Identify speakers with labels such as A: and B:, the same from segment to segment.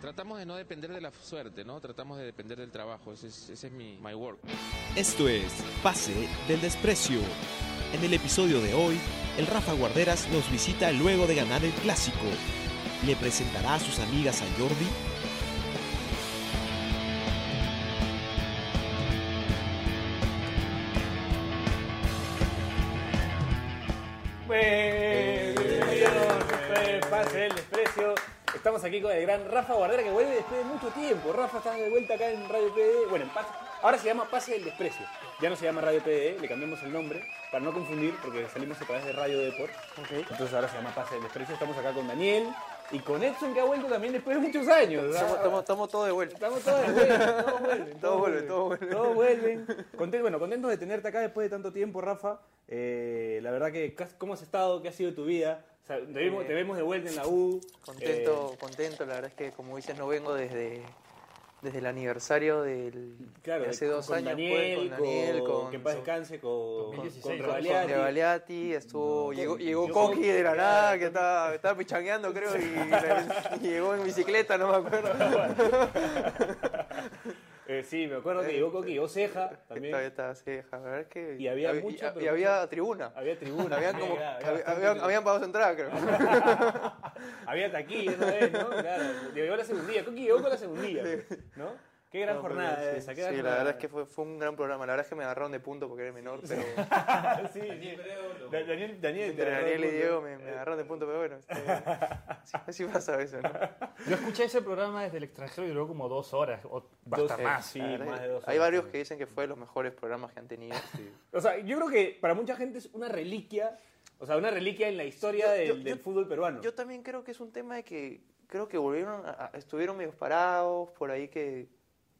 A: Tratamos de no depender de la suerte, ¿no? Tratamos de depender del trabajo. Ese es, ese es mi my work.
B: Esto es Pase del Desprecio. En el episodio de hoy, el Rafa Guarderas nos visita luego de ganar el clásico. ¿Le presentará a sus amigas a Jordi?
C: Bienvenidos, Pase del Desprecio. Estamos aquí con el gran Rafa Guardera que vuelve después de mucho tiempo. Rafa está de vuelta acá en Radio PDE. Bueno, en Pase- ahora se llama Pase del Desprecio. Ya no se llama Radio PDE, le cambiamos el nombre para no confundir porque salimos a través de Radio Deport. Entonces ahora se llama Pase del Desprecio. Estamos acá con Daniel y con Edson que ha vuelto también después de muchos años.
D: Estamos, estamos- estamos todos de vuelta.
C: Estamos todos de vuelta, todos vuelven.
D: Todo vuelve, todo vuelve.
C: Todos vuelven. Conten- bueno, contentos de tenerte acá después de tanto tiempo, Rafa. Eh, la verdad que, ¿cómo has estado? ¿Qué ha sido tu vida? O sea, te, vemos, te vemos de vuelta en la U.
D: Contento,
C: Eh,
D: contento. La verdad es que, como dices, no vengo desde, desde el aniversario del,
C: claro,
D: de hace dos
C: con
D: años. pues, con Daniel, con,
C: que en paz descanse, con, con,
E: 2016,
C: con
E: con-
C: Rebaliati.
D: con Rebaliati, estuvo, llegó, llegó Coqui de la nada, que estaba, estaba pichangueando, creo, y, y llegó en bicicleta, no me acuerdo.
C: Eh, sí, me acuerdo que llegó Coqui, llegó Ceja también.
D: Estaba, ceja, la verdad que.
C: Y había
D: hab-
C: mucha,
D: y, y había tribuna.
C: Había tribuna.
D: Habían como,
C: había-
D: habían, habían pagado su entrada, creo.
C: Había taquilla esa vez, ¿no? Claro, llegó la segundilla. Coqui llegó con la segundilla, ¿no? Qué gran
D: No, pero
C: jornada
D: sí,
C: esa, qué
D: sí,
C: gran
D: la verdad es que fue, fue un gran programa. La verdad es que me agarraron de punto porque era menor, pero
C: sí, sí. Da- Daniel, Daniel,
D: entre
C: agarró
D: Daniel y Diego me, me agarraron de punto, pero bueno. este, sí, así pasa a veces, ¿no?
E: Yo escuché ese programa desde el extranjero y duró como dos horas, o
C: Dos-
E: hasta
C: eh,
E: más.
C: sí,
D: verdad
C: más de dos
D: Hay
C: horas,
D: varios
C: sí.
D: que dicen que fue de los mejores programas que han tenido.
C: O sea, yo creo que para mucha gente es una reliquia, o sea, una reliquia en la historia
D: Yo-
C: del,
D: yo-
C: del
D: yo-
C: fútbol peruano.
D: Yo también creo que es un tema de que creo que volvieron, a- estuvieron medio parados por ahí que,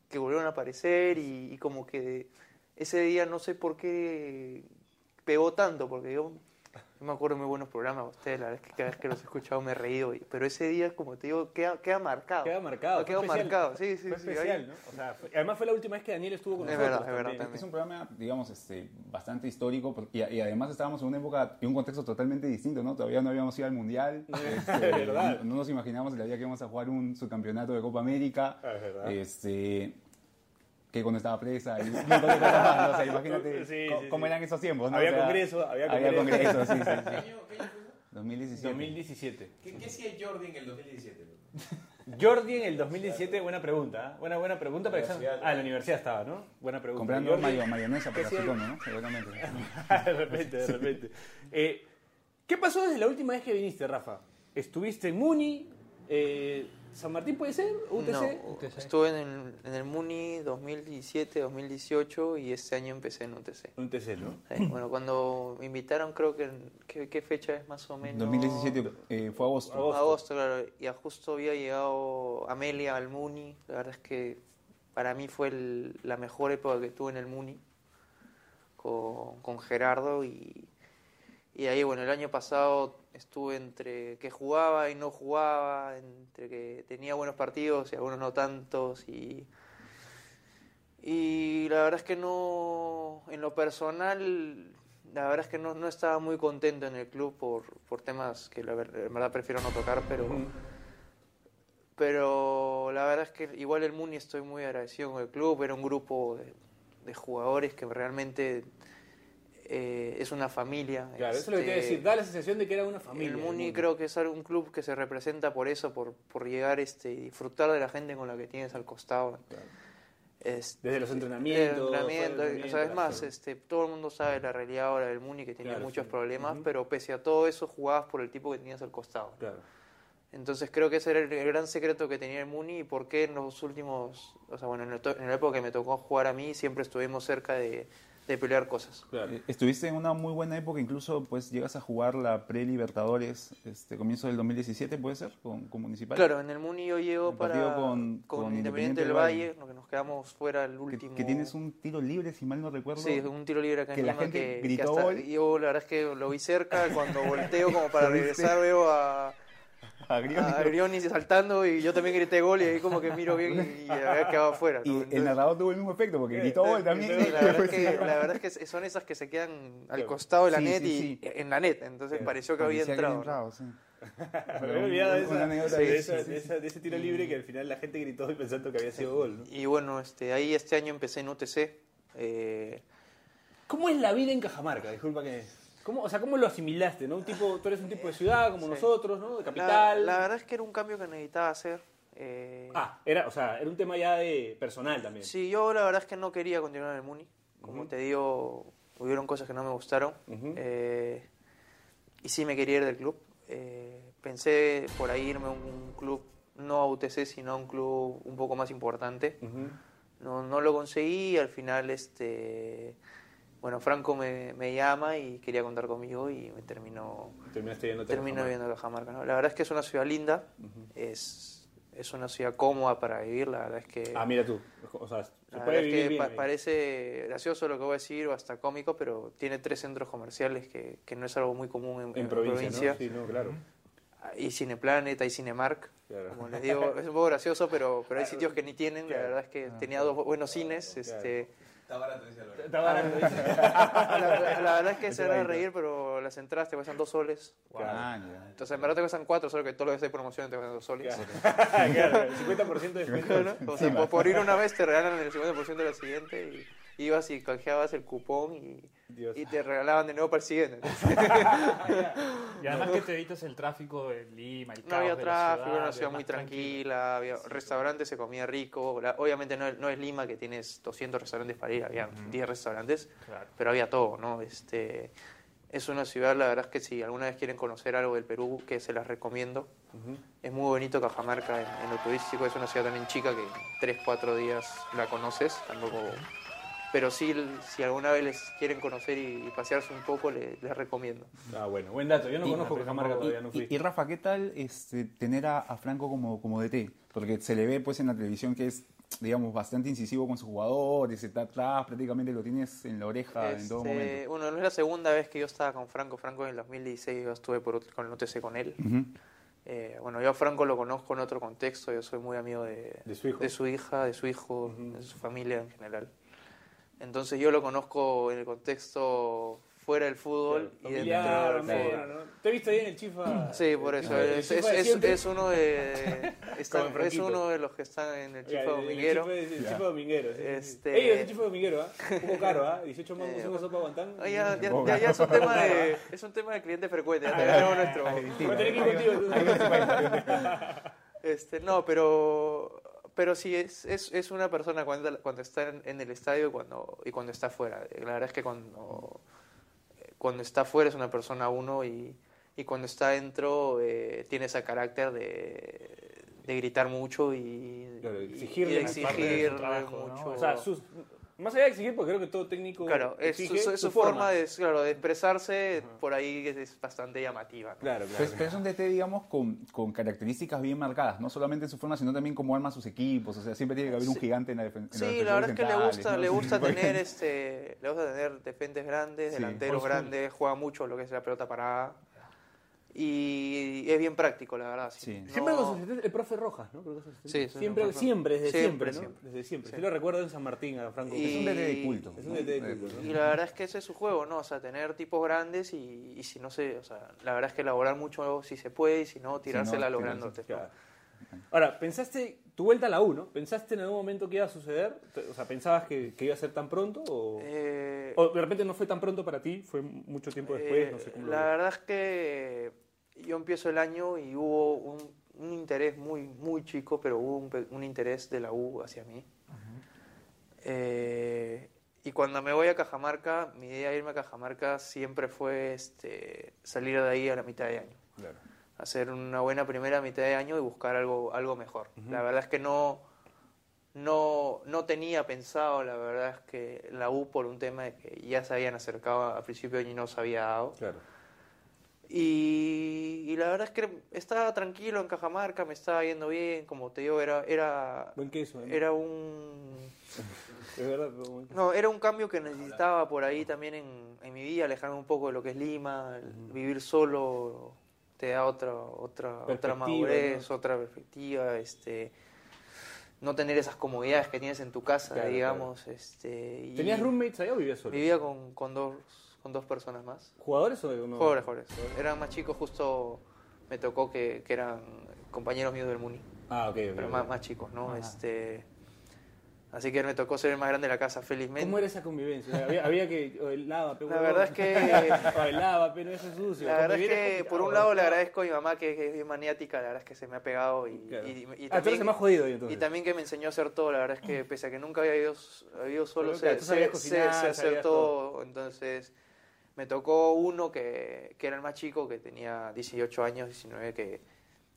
D: que volvieron a aparecer y, y como que ese día no sé por qué pegó tanto, porque yo, yo me acuerdo de muy buenos programas de ustedes, la verdad es que cada vez que los he escuchado me he reído, y- pero ese día, como te digo, queda, queda marcado.
C: Queda marcado. Especial.
D: marcado, sí, sí,
C: Fue
D: sí.
C: especial,
D: ahí-
C: ¿no? O sea, fue- además fue la última vez que Daniel estuvo con
D: Es
C: nosotros.
D: verdad, es verdad,
C: también.
F: Es un programa, digamos, este, bastante histórico y, y además estábamos en una época y un contexto totalmente distinto, ¿no? Todavía no habíamos ido al Mundial, este,
C: verdad.
F: no, no nos imaginábamos el día que íbamos a jugar un subcampeonato de Copa América,
C: Ah, es verdad.
F: este, que cuando estaba presa y un montón de cosas más, ¿no? O sea, imagínate
C: Sí,
F: co-
C: sí,
F: cómo
C: sí.
F: eran esos tiempos, ¿no?
C: Había
F: O sea,
C: congreso, había
F: Había
C: congreso.
F: congreso, sí, sí, sí. 2017.
C: 2017.
G: ¿Qué, qué hacía Jordi en el 2017?
C: Jordi en el 2017, buena pregunta, ¿eh? Buena, buena pregunta. Para ah, en la universidad estaba, ¿no? Buena pregunta.
F: Comprando mayo- mayonesa
C: ¿qué
F: para ¿no? Seguramente.
C: de repente, de repente. Eh, ¿Qué pasó desde la última vez que viniste, Rafa? ¿Estuviste en Muni? Eh, ¿San Martín puede ser? ¿UTC?
D: No, estuve en el, en el Muni 2017, 2018 y este año empecé en UTC.
C: UTC, ¿no?
D: Sí, bueno, cuando me invitaron, creo que. ¿Qué, qué fecha es más o menos?
F: 2017 eh, fue agosto.
C: Agosto.
D: Agosto, claro. Y a justo había llegado Amelia al Muni. La verdad es que para mí fue el- la mejor época que tuve en el Muni con, con Gerardo. Y, y ahí, bueno, el año pasado estuve entre que jugaba y no jugaba, entre que tenía buenos partidos y algunos no tantos. Y, y la verdad es que no, en lo personal, la verdad es que no, no estaba muy contento en el club por, por temas que la verdad prefiero no tocar, pero, pero la verdad es que igual el Muni estoy muy agradecido con el club, era un grupo de, de jugadores que realmente eh, es una familia.
C: Claro, eso es lo que
D: Este,
C: decir. Da la sensación de que era una familia.
D: el Muni creo que es un club que se representa por eso, por, por llegar este, y disfrutar de la gente con la que tienes al costado. Este,
C: Desde los entrenamientos,
D: el entrenamiento,
C: del
D: o sea, es más,
C: entrenamiento,
D: este, todo el mundo sabe la realidad ahora del Muni, que tenía
C: Claro,
D: muchos
C: sí.
D: problemas, pero pese a todo eso jugabas por el tipo que tenías al costado.
C: Claro.
D: Entonces creo que ese era el, el gran secreto que tenía el Muni y por qué en los últimos, o sea, bueno, en, el en la época que me tocó jugar a mí siempre estuvimos cerca de, de pelear cosas.
C: Claro.
F: Eh, Estuviste en una muy buena época, incluso pues llegas a jugar la pre-Libertadores, este, comienzo del 2017, ¿puede ser? Con, con Municipal.
D: Claro, en el Muni yo llego para
F: con-
D: con
F: con
D: Independiente del Valle, lo que nos quedamos fuera el
F: Que,
D: último.
F: que tienes un tiro libre, si mal no recuerdo.
D: Sí, un tiro libre acá
F: que
D: en
F: la
D: Lima
F: gente
D: que, que
F: gritó
D: hasta-
F: gol.
D: yo la verdad es que lo vi cerca, cuando volteo como para regresar veo a,
F: a Grioni.
D: a Grioni saltando y yo también grité gol y ahí como que miro bien y, y había quedado afuera.
F: Y
D: ¿no?
F: el
D: Entonces,
F: narrador tuvo el mismo efecto, porque gritó gol también.
D: sí, la, verdad es que, la verdad es que son esas que se quedan al costado de la
F: Sí,
D: net
F: sí,
D: y
F: sí.
D: en la net, entonces pareció que había entrado. ¿no?
F: sí.
C: Me había olvidado de,
F: Una
C: esa-
F: anécdota
C: de
F: de-
C: esa-
F: sí, sí,
C: de esa- de ese tiro libre que al final la gente gritó pensando que había sido gol. ¿no?
D: Y bueno, este, ahí este año empecé en UTC. eh,
C: ¿Cómo es la vida en Cajamarca? Disculpa que... ¿Cómo, o sea, ¿cómo lo asimilaste? ¿no? Un tipo, tú eres un tipo de ciudad como
D: Sí.
C: nosotros, ¿no? De capital.
D: la verdad es que era un cambio que necesitaba hacer. eh,
C: Ah, era, o sea, era un tema ya de personal también.
D: Sí, yo la verdad es que no quería continuar en el Muni. Como te digo, hubieron cosas que no me gustaron. Eh, y sí me quería ir del club. Eh, pensé por ahí irme a un club, no a UTC, sino a un club un poco más importante. No, no lo conseguí y al final, este, bueno, Franco me, me llama y quería contar conmigo y me terminó,
C: Terminaste
D: termino viendo a Cajamarca. ¿no? La verdad es que es una ciudad linda, es, es una ciudad cómoda para vivir, la verdad es que...
C: Ah, mira tú. O sea, se
D: La
C: puede
D: verdad es
C: vivir
D: que
C: bien.
D: pa-
C: ahí.
D: parece gracioso lo que voy a decir o hasta cómico, pero tiene tres centros comerciales que, que no es algo muy común en,
C: En
D: en
C: provincia, ¿no? Sí, no, claro.
D: Hay Cineplanet, hay Cinemark.
C: Claro.
D: Como les digo, es un poco gracioso, pero, pero hay sitios que ni tienen. La verdad es que tenía dos buenos cines. Este,
G: Está barato, dice Álvaro.
C: Está barato, dice.
D: la, la verdad es que se van a reír, pero las entradas te cuestan dos soles.
F: Ah, ya.
D: Entonces, en verdad te cuestan cuatro, solo que todo lo que hay promoción te cuestan dos soles.
C: claro, el 50% de descuento.
D: ¿no? O sea, por, por ir una vez te regalan el 50% de la siguiente y ibas y canjeabas el cupón y,
C: Dios.
D: y te regalaban de nuevo para el siguiente.
E: Y además que te evitas el tráfico de Lima, el
D: No
E: caos
D: había
E: de la
D: tráfico,
E: ciudad,
D: era una ciudad muy tranquila, había restaurantes, se comía rico. Obviamente no, no es Lima que tienes 200 restaurantes para ir, había 10 restaurantes,
E: Claro.
D: pero había todo, ¿no? Este, es una ciudad, la verdad es que si alguna vez quieren conocer algo del Perú, que se las recomiendo. Es muy bonito Cajamarca en, en lo turístico, es una ciudad también chica que en 3, 4 días la conoces, tampoco... Pero sí, si alguna vez les quieren conocer y, y pasearse un poco, le- les recomiendo.
C: Ah, bueno, buen dato. Yo no
F: Y-
C: conozco Cajamarca todavía, no
F: Y,
C: fui.
F: y Rafa, ¿qué tal este, tener a, a Franco como, como DT? Porque se le ve pues en la televisión que es, digamos, bastante incisivo con sus jugadores, está atrás, prácticamente lo tienes en la oreja en todo
D: Este,
F: momento.
D: Bueno, no es la segunda vez que yo estaba con Franco. Franco en el 2016 yo estuve por, otro- con el OTC con él. Eh, bueno, yo a Franco lo conozco en otro contexto. Yo soy muy amigo de,
C: De su hijo.
D: hija, de su hijo, de su familia en general. Entonces yo lo conozco en el contexto fuera del fútbol y dentro
C: Familiar,
D: del
C: ameno,
D: fútbol.
C: ¿no? Te he visto ahí en el Chifa.
D: Sí, por eso. Es,
C: Chifa
D: es, es-
C: siempre.
D: es uno de está-
C: Como el
D: es uno de los que están en el Chifa Dominguero.
C: El Chifa, el Chifa Dominguero. sí.
D: Este-
C: Ey, es el Chifa Dominguero, ¿ah? Un poco caro, ¿ah? 18 mangos,
D: Eh,
C: una sopa guantán.
D: Ah, ya, ya, ya- ya es un tema de es un tema de cliente frecuente. Ya tenemos nuestro.
C: Voy a tener que ir contigo.
D: Este, no, pero, pero sí, es, es, es una persona cuando, cuando está en, en el estadio y cuando, y cuando está fuera. La verdad es que cuando, cuando está fuera es una persona uno y, y cuando está dentro eh, tiene ese carácter de, de gritar mucho y,
C: Claro,
D: y-
C: exigirle
D: y de exigir mucho.
C: O sea, sus, más allá de exigir, porque creo que todo técnico.
D: Claro, es su,
C: exige
D: su-
C: su
D: su forma de, claro, de expresarse por ahí es, es bastante llamativa. ¿no?
C: Claro, claro.
F: Pero es un DT, digamos, con, con características bien marcadas, no solamente en su forma, sino también cómo arma sus equipos. O sea, siempre tiene que haber un
D: Sí.
F: gigante en la defensa.
D: Sí, la verdad es que le gusta, le gusta tener este, le gusta tener defensas grandes,
F: Sí,
D: delanteros
E: school.
D: grandes, juega mucho lo que es la pelota parada. Y es bien práctico, la verdad.
F: Sí.
D: No-
C: Siempre con su asistente, el profe Rojas, ¿no? Creo que es asistente.
D: Sí, sí,
C: siempre, siempre, desde siempre,
D: Siempre,
C: ¿no?
D: siempre.
C: Desde siempre.
D: Sí.
C: Yo lo recuerdo en San Martín, a Franco.
D: Y-
F: Es un DT de culto.
C: Es un DT de culto.
D: Y la verdad es que ese es su juego, ¿no? O sea, tener tipos grandes y, y si no sé, o sea, la verdad es que elaborar mucho si se puede y si no, tirársela los grandotes. ¿no?
C: Claro. Ahora, pensaste, tu vuelta a la U, ¿no? ¿Pensaste en algún momento que iba a suceder? O sea, ¿pensabas que, que iba a ser tan pronto? O,
D: Eh,
C: o de repente no fue tan pronto para ti? ¿Fue mucho tiempo después?
D: Eh,
C: no sé cómo lo
D: la verdad es que yo empiezo el año y hubo un, un interés muy, muy chico, pero hubo un, un interés de la U hacia mí. Eh, y cuando me voy a Cajamarca, mi idea de irme a Cajamarca siempre fue este, salir de ahí a la mitad de año.
C: Claro.
D: Hacer una buena primera mitad de año y buscar algo, algo mejor. La verdad es que no, no, no tenía pensado, la verdad es que la U por un tema de que ya se habían acercado a principio de año y no se había dado.
C: Claro.
D: Y, y la verdad es que estaba tranquilo en Cajamarca, me estaba yendo bien, como te digo, era, era,
C: Buen queso, ¿eh?
D: era un...
C: Es verdad, pero buen queso.
D: No, era un cambio que necesitaba por ahí también en, en mi vida, alejarme un poco de lo que es Lima, el vivir solo te da otra, otra, otra madurez, otra perspectiva, este no tener esas comodidades que tienes en tu casa,
C: Claro,
D: digamos. Este, y
C: ¿Tenías roommates allá o vivías solo?
D: Vivía con, con, dos, con dos personas más.
C: ¿Jugadores o no?
D: Jóvenes, jóvenes. Eran más chicos, justo me tocó que, que eran compañeros míos del Muni,
C: Ah, ok, ok.
D: pero más, más chicos, ¿no?
C: Ajá.
D: Este, así que me tocó ser el más grande de la casa, felizmente.
C: ¿Cómo era esa convivencia? Había, había que. o el lava, pe,
D: La verdad es que-
C: O el lava, pero eso es sucio.
D: La verdad es que, por un lado, le agradezco a mi mamá, que, es bien maniática, la verdad es que se me ha pegado. Y,
C: Claro.
D: y- y
C: Ah, tú eres
D: también,
C: el más jodido ahí, entonces.
D: y también que me enseñó a hacer todo, la verdad es que pese a que nunca había ido, había ido solo,
C: Pero, claro, tú sabías
D: sé-
C: cocinar,
D: hacer todo. Entonces, me tocó uno que, que era el más chico, que tenía 18 años, 19, que,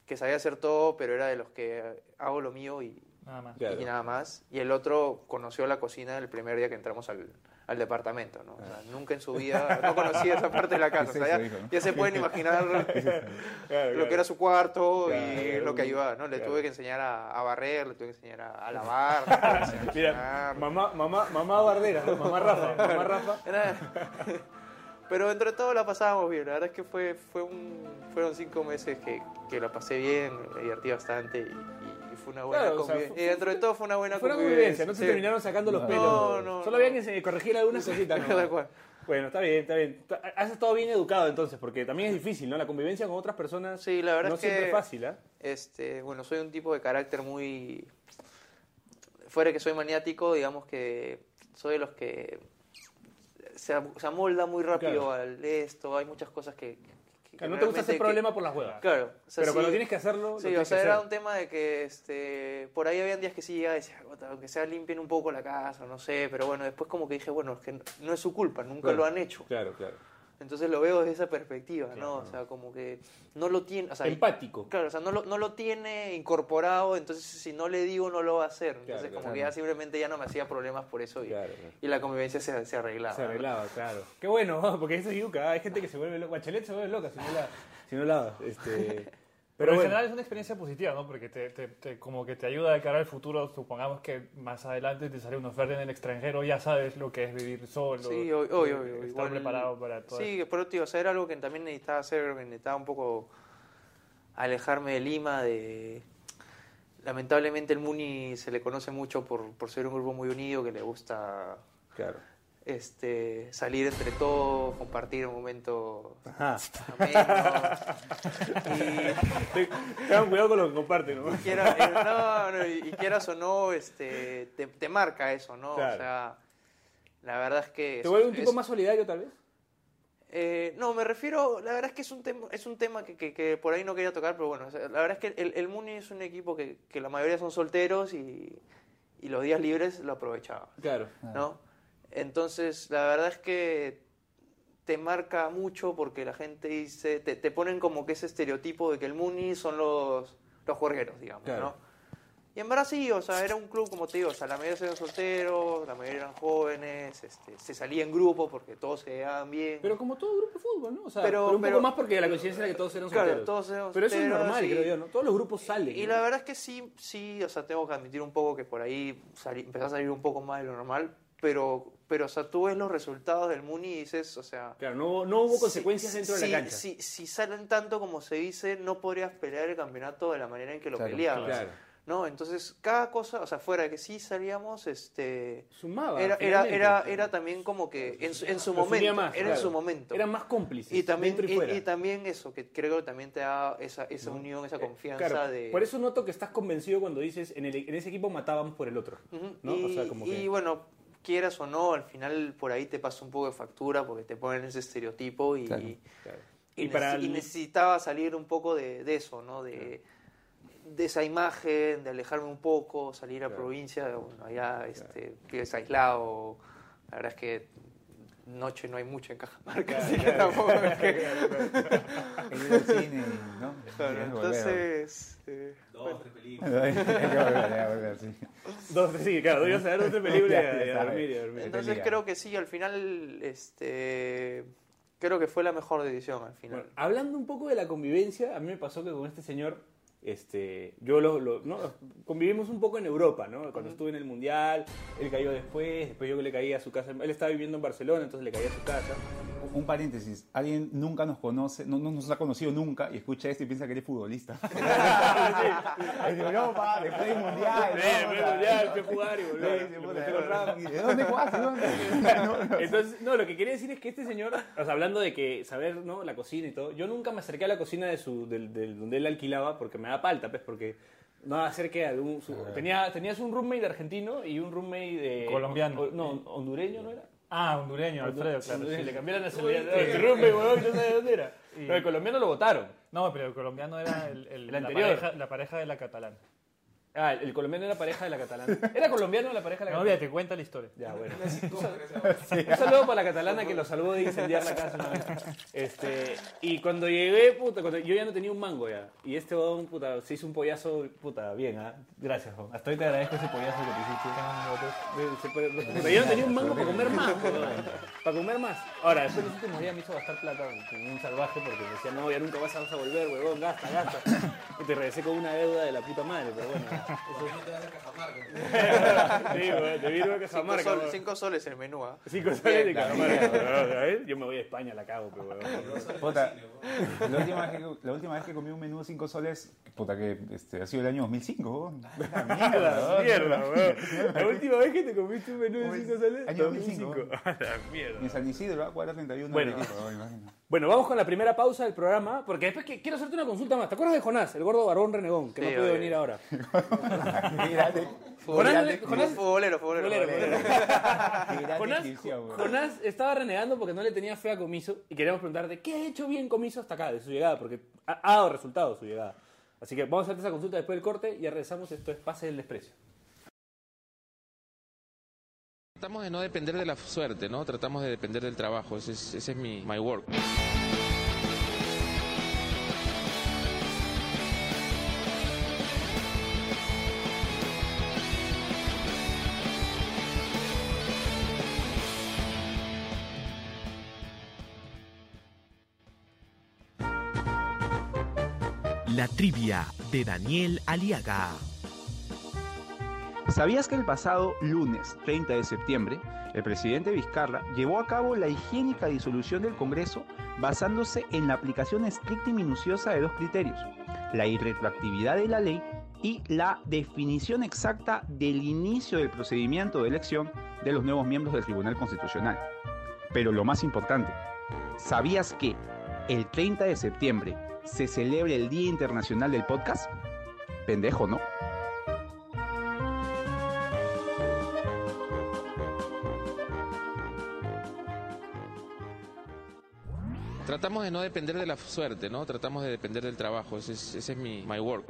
D: que sabía hacer todo, pero era de los que hago lo mío y,
E: Nada más.
C: Claro.
D: y nada más. Y el otro conoció la cocina el primer día que entramos al, al departamento, ¿no? O sea, nunca en su vida, no conocía esa parte de la casa. O sea,
F: ¿Qué es
D: ya,
F: no?
D: se pueden imaginar
C: Claro,
D: lo que era su cuarto y
C: Claro.
D: lo que ayudaba, ¿no? Le
C: Claro.
D: tuve que enseñar a, a barrer, le tuve que enseñar a, a lavar,
C: Mira, mamá, mamá, mamá Bardera, ¿no? mamá Rafa, mamá Rafa.
D: Pero dentro de todo la pasábamos bien, la verdad es que fue, fue un, fueron cinco meses que, que la pasé bien, me divertí bastante y, y- y fue una buena
C: Claro, o sea,
D: convivencia. y dentro de todo fue una buena
C: Fue una
D: convivencia.
C: no se
D: sí.
C: terminaron sacando los
D: No,
C: pelos.
D: no,
C: Solo
D: no.
C: habían que corregir algunas cositas. Bueno, está bien, está bien. Has estado bien educado entonces, porque también es difícil, ¿no? La convivencia con otras personas
D: Sí, la verdad
C: no
D: es que-
C: siempre es fácil, ¿ah?
D: Este, bueno, soy un tipo de carácter muy... Fuera que soy maniático, digamos que soy de los que se, am- se amolda muy rápido
C: Claro.
D: al esto, hay muchas cosas que... que- que
C: Claro, no te gusta
D: que-
C: problema por las huevas.
D: Claro. o sea,
C: Pero cuando tienes que hacerlo, lo
D: Sí, o sea,
C: que
D: era
C: hacer.
D: un tema de que este, por ahí habían días que sí llegaba y decía, "Puta, aunque sea limpien un poco la casa, no sé, pero bueno, después como que dije, bueno, es que no es su culpa, nunca
C: Claro.
D: lo han hecho.
C: Claro, claro.
D: Entonces lo veo desde esa perspectiva, ¿no? O sea, como que no lo tiene, o sea,
C: Empático.
D: Claro, o sea, no lo, no lo tiene incorporado, entonces si no le digo no lo va a hacer. Entonces
C: Claro,
D: como
C: claro.
D: que ya simplemente ya no me hacía problemas por eso y, y la convivencia se, se arreglaba.
C: Se arreglaba, claro. Qué bueno, porque eso es yuca. Hay gente que se vuelve loca. Bachelet se vuelve loca si no la, si no la este,
E: Pero, en
C: bueno.
E: general es una experiencia positiva, ¿no? Porque te, te- te- como que te ayuda de cara al futuro. Supongamos que más adelante te sale una oferta en el extranjero, ya sabes lo que es vivir solo.
D: Sí, obvio, obvio.
E: Estar
D: Igual-
E: preparado para todo
D: Sí, por otro, o sea, era algo que también necesitaba hacer, que necesitaba un poco alejarme de Lima, de... Lamentablemente el Muni se le conoce mucho por, por ser un grupo muy unido, que le gusta
C: Claro.
D: Este, salir entre todos, compartir un momento
C: Ajá.
D: ameno.
C: Tengan cuidado con lo que comparten, ¿no?
D: y, quiera- eh, no, no, y, y quieras o no, este, te, te marca eso, ¿no?
C: Claro.
D: O sea, la verdad es que...
C: ¿Te vuelve un tipo
D: es-
C: más solidario, tal vez?
D: Eh, no, me refiero, la verdad es que es un tema, es un tema que, que- que por ahí no quería tocar, pero bueno, o sea, la verdad es que el, el Muni es un equipo que, que la mayoría son solteros y, y los días libres lo aprovechaba,
C: Claro.
D: ¿no? Entonces, la verdad es que te marca mucho porque la gente dice, te, te ponen como que ese estereotipo de que el Muni son los, los juergueros, digamos,
C: Claro.
D: ¿no? Y en verdad sí, o sea, era un club, como te digo, o sea, la mayoría eran solteros, la mayoría eran jóvenes, este, se salía en grupo porque todos se llevaban bien.
C: Pero como todo grupo de fútbol, ¿no? O sea,
D: Pero-
C: pero, un
D: pero-
C: poco más porque la coincidencia era que todos eran
D: Claro,
C: solteros.
D: todos eran
C: pero eso es normal,
D: y-
C: creo yo, ¿no? Todos los grupos salen.
D: Y la verdad es que sí, sí, o sea, tengo que admitir un poco que por ahí salí- empezó a salir un poco más de lo normal, pero, pero o sea, tú ves los resultados del Muni y dices, o sea...
C: Claro, no, hubo- no hubo
D: si-
C: consecuencias dentro de
D: si-
C: la cancha.
D: Si, si salen tanto como se dice, no podrías pelear el campeonato de la manera en que lo
F: Claro,
D: peleabas.
C: claro.
D: ¿no? Entonces, cada cosa, o sea, fuera de que sí salíamos, este...
C: Sumaba.
D: Era, era, era, era también como que en su, en su momento,
C: más,
D: era en su momento.
C: Eran más cómplices.
D: Y también,
C: dentro y,
D: y,
C: fuera.
D: y también eso, que creo que también te da esa, esa
C: ¿no?
D: unión, esa
C: Eh,
D: confianza
C: claro,
D: de...
C: Por eso noto que estás convencido cuando dices, en, el, en ese equipo matábamos por el otro. ¿no?
D: Y,
C: O sea, como
D: y
C: que-
D: bueno, quieras o no, al final por ahí te pasa un poco de factura porque te ponen ese estereotipo y,
F: Claro.
C: Claro.
D: y,
C: Y para
D: necesi- y
C: el-
D: necesitaba salir un poco de, de eso, ¿no? De, de esa imagen, de alejarme un poco, salir a
C: Claro.
D: provincia, bueno, allá este, vives aislado, la verdad es que noche no hay mucho en Cajamarca, así que tampoco es que-
F: He ido al cine ¿no?
D: Claro, entonces... eh,
G: Dos, tres películas.
F: Hay que volver, hay que volver, sí.
C: Dos, sí, claro, ibas a ver otra película y
F: Ya,
C: a- y
F: ya
C: a
F: sabe.
C: dormir y a dormir.
D: Entonces creo que sí, al final, este, creo que fue la mejor decisión al final.
C: Bueno, hablando un poco de la convivencia, a mí me pasó que con este señor, este, yo lo, lo- ¿no? convivimos un poco en Europa, ¿no? Cuando estuve en el Mundial, él cayó después, después yo le caí a su casa, él estaba viviendo en Barcelona, entonces le caí a su casa.
F: Un paréntesis, alguien nunca nos conoce, no, no nos ha conocido nunca y escucha esto y piensa que eres futbolista. En Europa, después del mundial.
C: Sí, después del mundial, fui a jugar y.
F: Sí, sí, ranking. ¿De dónde jugaste?
C: Entonces, no, lo que quería decir es que este señor, o sea, hablando de que saber, ¿no? La cocina y todo, yo nunca me acerqué a la cocina de su, del, del- donde él alquilaba porque me da palta, pues, porque no acerqué a algún... su- tenía, tenías un roommate argentino y un roommate de...
E: Colombiano.
C: o- no, hondureño, ¿no era?
E: Ah, hondureño, Alfredo, claro.
C: Hondureño,
E: sí.
C: Le cambiaron la nacionalidad. Tu roommate, huevón, no sabía dónde era.
E: Y-
C: No, el colombiano lo votaron.
E: No, pero el colombiano era el, el-
C: El
E: la,
C: anterior.
E: pareja, la pareja de la catalana.
C: Ah, el colombiano era pareja de la catalana. ¿Era colombiano la pareja de la
E: No,
C: catalana?
E: olvídate, cuenta la historia.
C: Ya, bueno. Un saludo para la catalana que lo salvó de incendiar la casa una vez. Este, y cuando llegué, puta, cuando yo ya no tenía un mango ya. Y este huevón, puta, se hizo un pollazo, puta, bien, ¿ah? Gracias, huevón. Hasta hoy te agradezco ese pollazo que te hiciste. Se puede- Pero yo no tenía un mango para comer más, huevón. Para comer más. Ahora, después de los últimos días me hizo gastar plata con un salvaje porque me decía, no, ya nunca vas a, vas a volver, huevón, gasta, gasta. Y te regresé con una deuda de la puta madre, pero bueno. Sí, huevón, te vino a
D: Cinco,
C: Cajamarca.
D: sol-
C: huevón.
D: cinco soles el menú, ¿ah?
C: Cinco soles de Cajamarca. huevón. Yo me voy a España, la cago, pero.
F: Puta, la, última vez que, la última vez que comí un menú de 5 soles, puta que este, ha sido el año 2005. weón. La
C: La
F: mierda,
C: mierda, weón. La última vez que te comiste un menú de 5 soles,
F: Año
C: 2005.
F: 2005.
C: A la mierda.
F: En San Isidro, ¿ah? cuadra 31
C: Bueno.
F: Imagina.
C: Bueno, vamos con la primera pausa del programa, porque después que quiero hacerte una consulta más. ¿Te acuerdas de Jonás, el gordo barbón renegón, que
D: Sí,
C: no puede
D: obvio.
C: venir ahora?
D: Futbolero,
C: Jonás-
D: futbolero, futbolero.
C: Bolero, bolero.
F: Qué gran
C: Jonás. Jonás estaba renegando porque no le tenía fe a Comiso y queríamos preguntarte qué ha hecho bien Comiso hasta acá, de su llegada, porque ha, ha dado resultados su llegada. Así que vamos a hacerte esa consulta después del corte y ya regresamos. Esto es Pase del Desprecio.
A: Tratamos de no depender de la suerte, ¿no? Tratamos de depender del trabajo. Ese es, ese es mi my work.
B: La trivia de Daniel Aliaga.
F: ¿Sabías que el pasado lunes 30 de septiembre, el presidente Vizcarra llevó a cabo la higiénica disolución del Congreso basándose en la aplicación estricta y minuciosa de dos criterios, la irretroactividad de la ley y la definición exacta del inicio del procedimiento de elección de los nuevos miembros del Tribunal Constitucional? Pero lo más importante, ¿sabías que el 30 de septiembre se celebra el Día Internacional del Podcast? Pendejo, ¿no?
A: Tratamos de no depender de la suerte, ¿no? Tratamos de depender del trabajo. Ese es, ese es mi my work.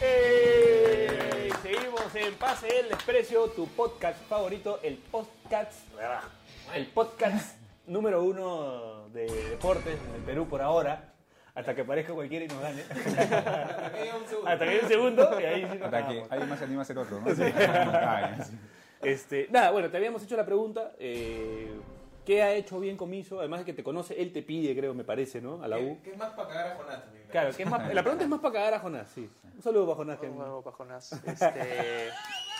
C: ¡Ey! Seguimos en Pase el Desprecio, tu podcast favorito, el podcast, el podcast número uno de deportes en el Perú por ahora, hasta que aparezca cualquiera y nos gane. hasta que haya un segundo y ahí sí nos
F: Para que
C: cagamos.
F: alguien más se anime a hacer otro, ¿no? Ah, sí.
C: Este, nada, bueno, te habíamos hecho la pregunta. eh, ¿Qué ha hecho bien Comiso? Además de que te conoce, él te pide, creo, me parece, ¿no? A la U.
G: ¿Qué, qué más para cagar a Jonás también?
C: Claro, ¿qué es más? la pregunta es más para cagar a Jonás, sí. Un saludo para Jonás. que-
D: Bueno, para Jonás. Este...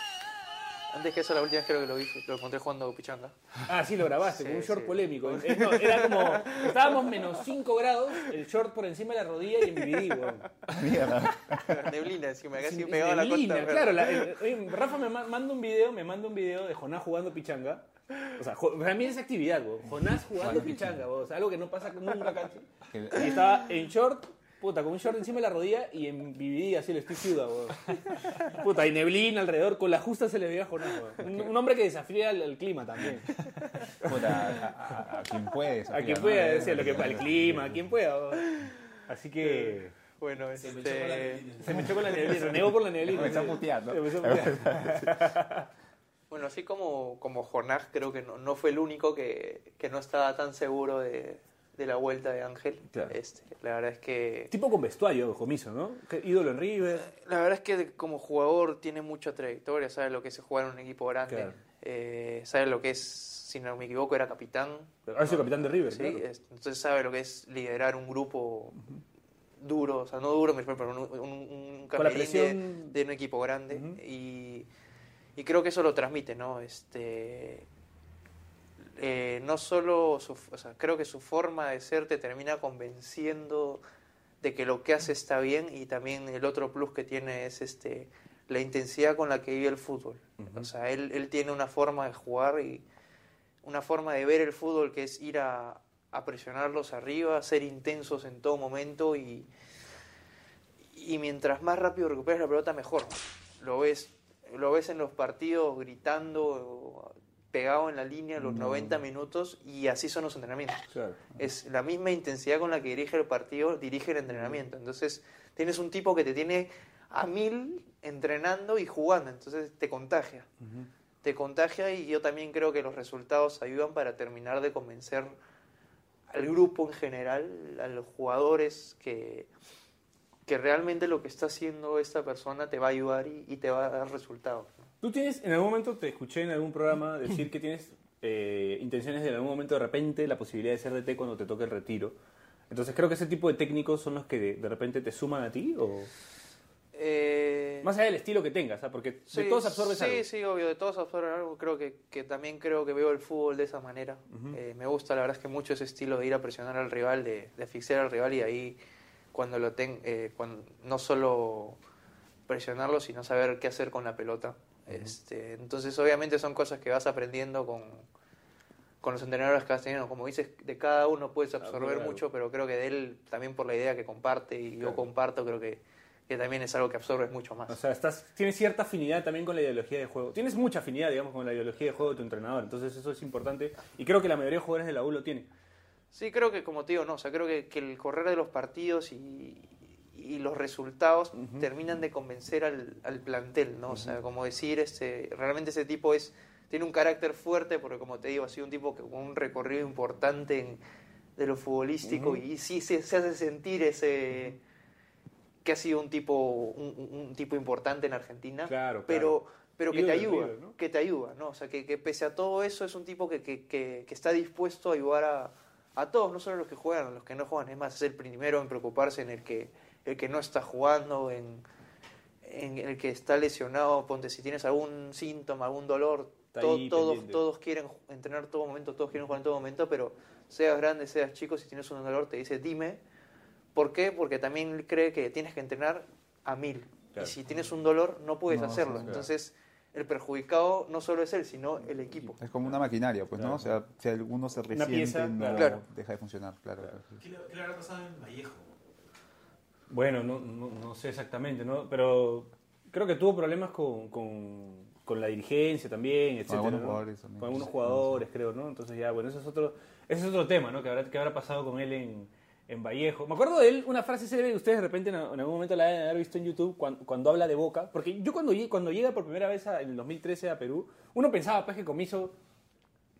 D: Antes que eso, la última vez creo que lo vi, lo encontré jugando pichanga.
C: Ah, sí, lo grabaste,
D: Sí,
C: con un short
D: sí.
C: polémico. No, era como, estábamos menos 5 grados, el short por encima de la rodilla y en BBD, weón.
F: Mierda.
D: Neblina encima, casi
C: Sin-
D: pegado a la
C: neblina,
D: costa.
C: Claro, la- el- oye, Rafa me ma- manda un video, me manda un video de Jonás jugando pichanga. O sea, para mí es actividad, weón. Jonás jugando pichanga, weón. O sea, algo que no pasa nunca, cacho. Y estaba en short, puta, con un short encima de la rodilla y en BBD, así, el Steve Ciuda, weón. Puta, y neblina alrededor, con la justa se le veía a Jonás, weón. Un, un hombre que desafía al, al clima también.
F: Puta, a, a- a quien puede.
C: A quien
F: ¿no?
C: pueda, decía, lo que, al clima, a quien pueda. weón. Así que
D: Bueno,
G: Se me echó con la
D: este...
G: neblina.
C: se me echó con la neblina, renegó por la neblina.
F: Me está puteando.
C: Se me está puteando.
D: Bueno, así como, como Jonás, creo que no, no fue el único que, que no estaba tan seguro de, de la vuelta de Ángel.
C: Claro.
D: Este, la verdad es que
C: Tipo con vestuario, Comiso, ¿no? Ídolo en River.
D: la verdad es que como jugador tiene mucha trayectoria, sabe lo que es jugar en un equipo grande,
C: Claro.
D: eh, sabe lo que es, si no me equivoco, era capitán.
C: Ha sido capitán de River,
D: Sí,
C: claro.
D: entonces sabe lo que es liderar un grupo duro, o sea, no duro, pero un, un, un camerín
C: presión-
D: de, de un equipo grande. Y, y creo que eso lo transmite, ¿no? Este, eh, no solo, su, o sea, creo que su forma de ser te termina convenciendo de que lo que hace está bien y también el otro plus que tiene es este la intensidad con la que vive el fútbol. O sea, él, él tiene una forma de jugar y una forma de ver el fútbol que es ir a, a presionarlos arriba, ser intensos en todo momento y, y mientras más rápido recuperes la pelota mejor. Lo ves, lo ves en los partidos gritando, pegado en la línea los 90 minutos y así son los entrenamientos.
C: Claro.
D: Es la misma intensidad con la que dirige el partido, dirige el entrenamiento. Entonces, tienes un tipo que te tiene a mil entrenando y jugando, entonces te contagia. Te contagia y yo también creo que los resultados ayudan para terminar de convencer al grupo en general, a los jugadores que, que realmente lo que está haciendo esta persona te va a ayudar y, y te va a dar resultados.
C: Tú tienes, en algún momento te escuché en algún programa decir que tienes eh, intenciones de en algún momento de repente la posibilidad de ser DT cuando te toque el retiro. Entonces creo que ese tipo de técnicos son los que de, de repente te suman a ti o
D: Eh,
C: más allá del estilo que tengas, ¿ah? porque de
D: Sí,
C: todos absorbes
D: sí,
C: algo.
D: Sí, obvio, de todos absorben algo. Creo que, que también creo que veo el fútbol de esa manera. Eh, me gusta, la verdad es que mucho ese estilo de ir a presionar al rival, de, de asfixiar al rival y ahí cuando lo ten, eh, cuando, no solo presionarlo, sino saber qué hacer con la pelota. Este, entonces, obviamente son cosas que vas aprendiendo con, con los entrenadores que vas teniendo. Como dices, de cada uno puedes absorber
C: claro.
D: mucho, pero creo que de él también por la idea que comparte y yo comparto, creo que, que también es algo que absorbes mucho más.
C: O sea, estás, tienes cierta afinidad también con la ideología de juego. Tienes mucha afinidad, digamos, con la ideología de juego de tu entrenador. Entonces eso es importante. Y creo que la mayoría de jugadores de la U lo tienen.
D: Sí, creo que como te digo, no, o sea, creo que, que el correr de los partidos y, y los resultados terminan de convencer al, al plantel, ¿no? O sea, como decir, este, realmente ese tipo es tiene un carácter fuerte porque como te digo, ha sido un tipo que con un recorrido importante en- de lo futbolístico y sí se, se hace sentir ese que ha sido un tipo un, tipo importante en Argentina,
C: Claro,
D: pero
C: claro.
D: pero que te ayuda,
C: ¿no?
D: que te ayuda, ¿no? O sea, que, que pese a todo eso es un tipo que, que, que, que está dispuesto a ayudar a, a todos, no solo a los que juegan, a los que no juegan. Es más, es el primero en preocuparse en el que, el que no está jugando, en, en el que está lesionado. Ponte, si tienes algún síntoma, algún dolor, todos, todos quieren entrenar todo momento, todos quieren jugar en todo momento, pero seas grande, seas chico, si tienes un dolor, te dice, dime. ¿Por qué? Porque también cree que tienes que entrenar a mil.
C: Claro.
D: Y si tienes un dolor, no puedes
F: No,
D: hacerlo.
F: claro.
D: Entonces, el perjudicado no solo es él, sino el equipo.
F: Es como una maquinaria, pues, ¿no? O sea, si alguno se resiente,
C: pieza,
F: no
D: claro.
F: deja de funcionar, claro.
G: ¿Qué le, qué le habrá pasado en Vallejo?
C: Bueno, no, no, no sé exactamente, ¿no? Pero creo que tuvo problemas con, con, con la dirigencia también, etcétera,
F: algunos
C: ¿no?
F: jugadores también.
C: Con algunos jugadores, creo, ¿no? Entonces ya, bueno, ese es otro, ese es otro tema, ¿no? Que habrá, que habrá pasado con él en, en Vallejo. Me acuerdo de él, una frase célebre que ustedes de repente en, en algún momento la haber visto en YouTube, cuando, cuando habla de Boca. Porque yo cuando, cuando llega por primera vez a- en el 2013 a Perú, uno pensaba pues que Comiso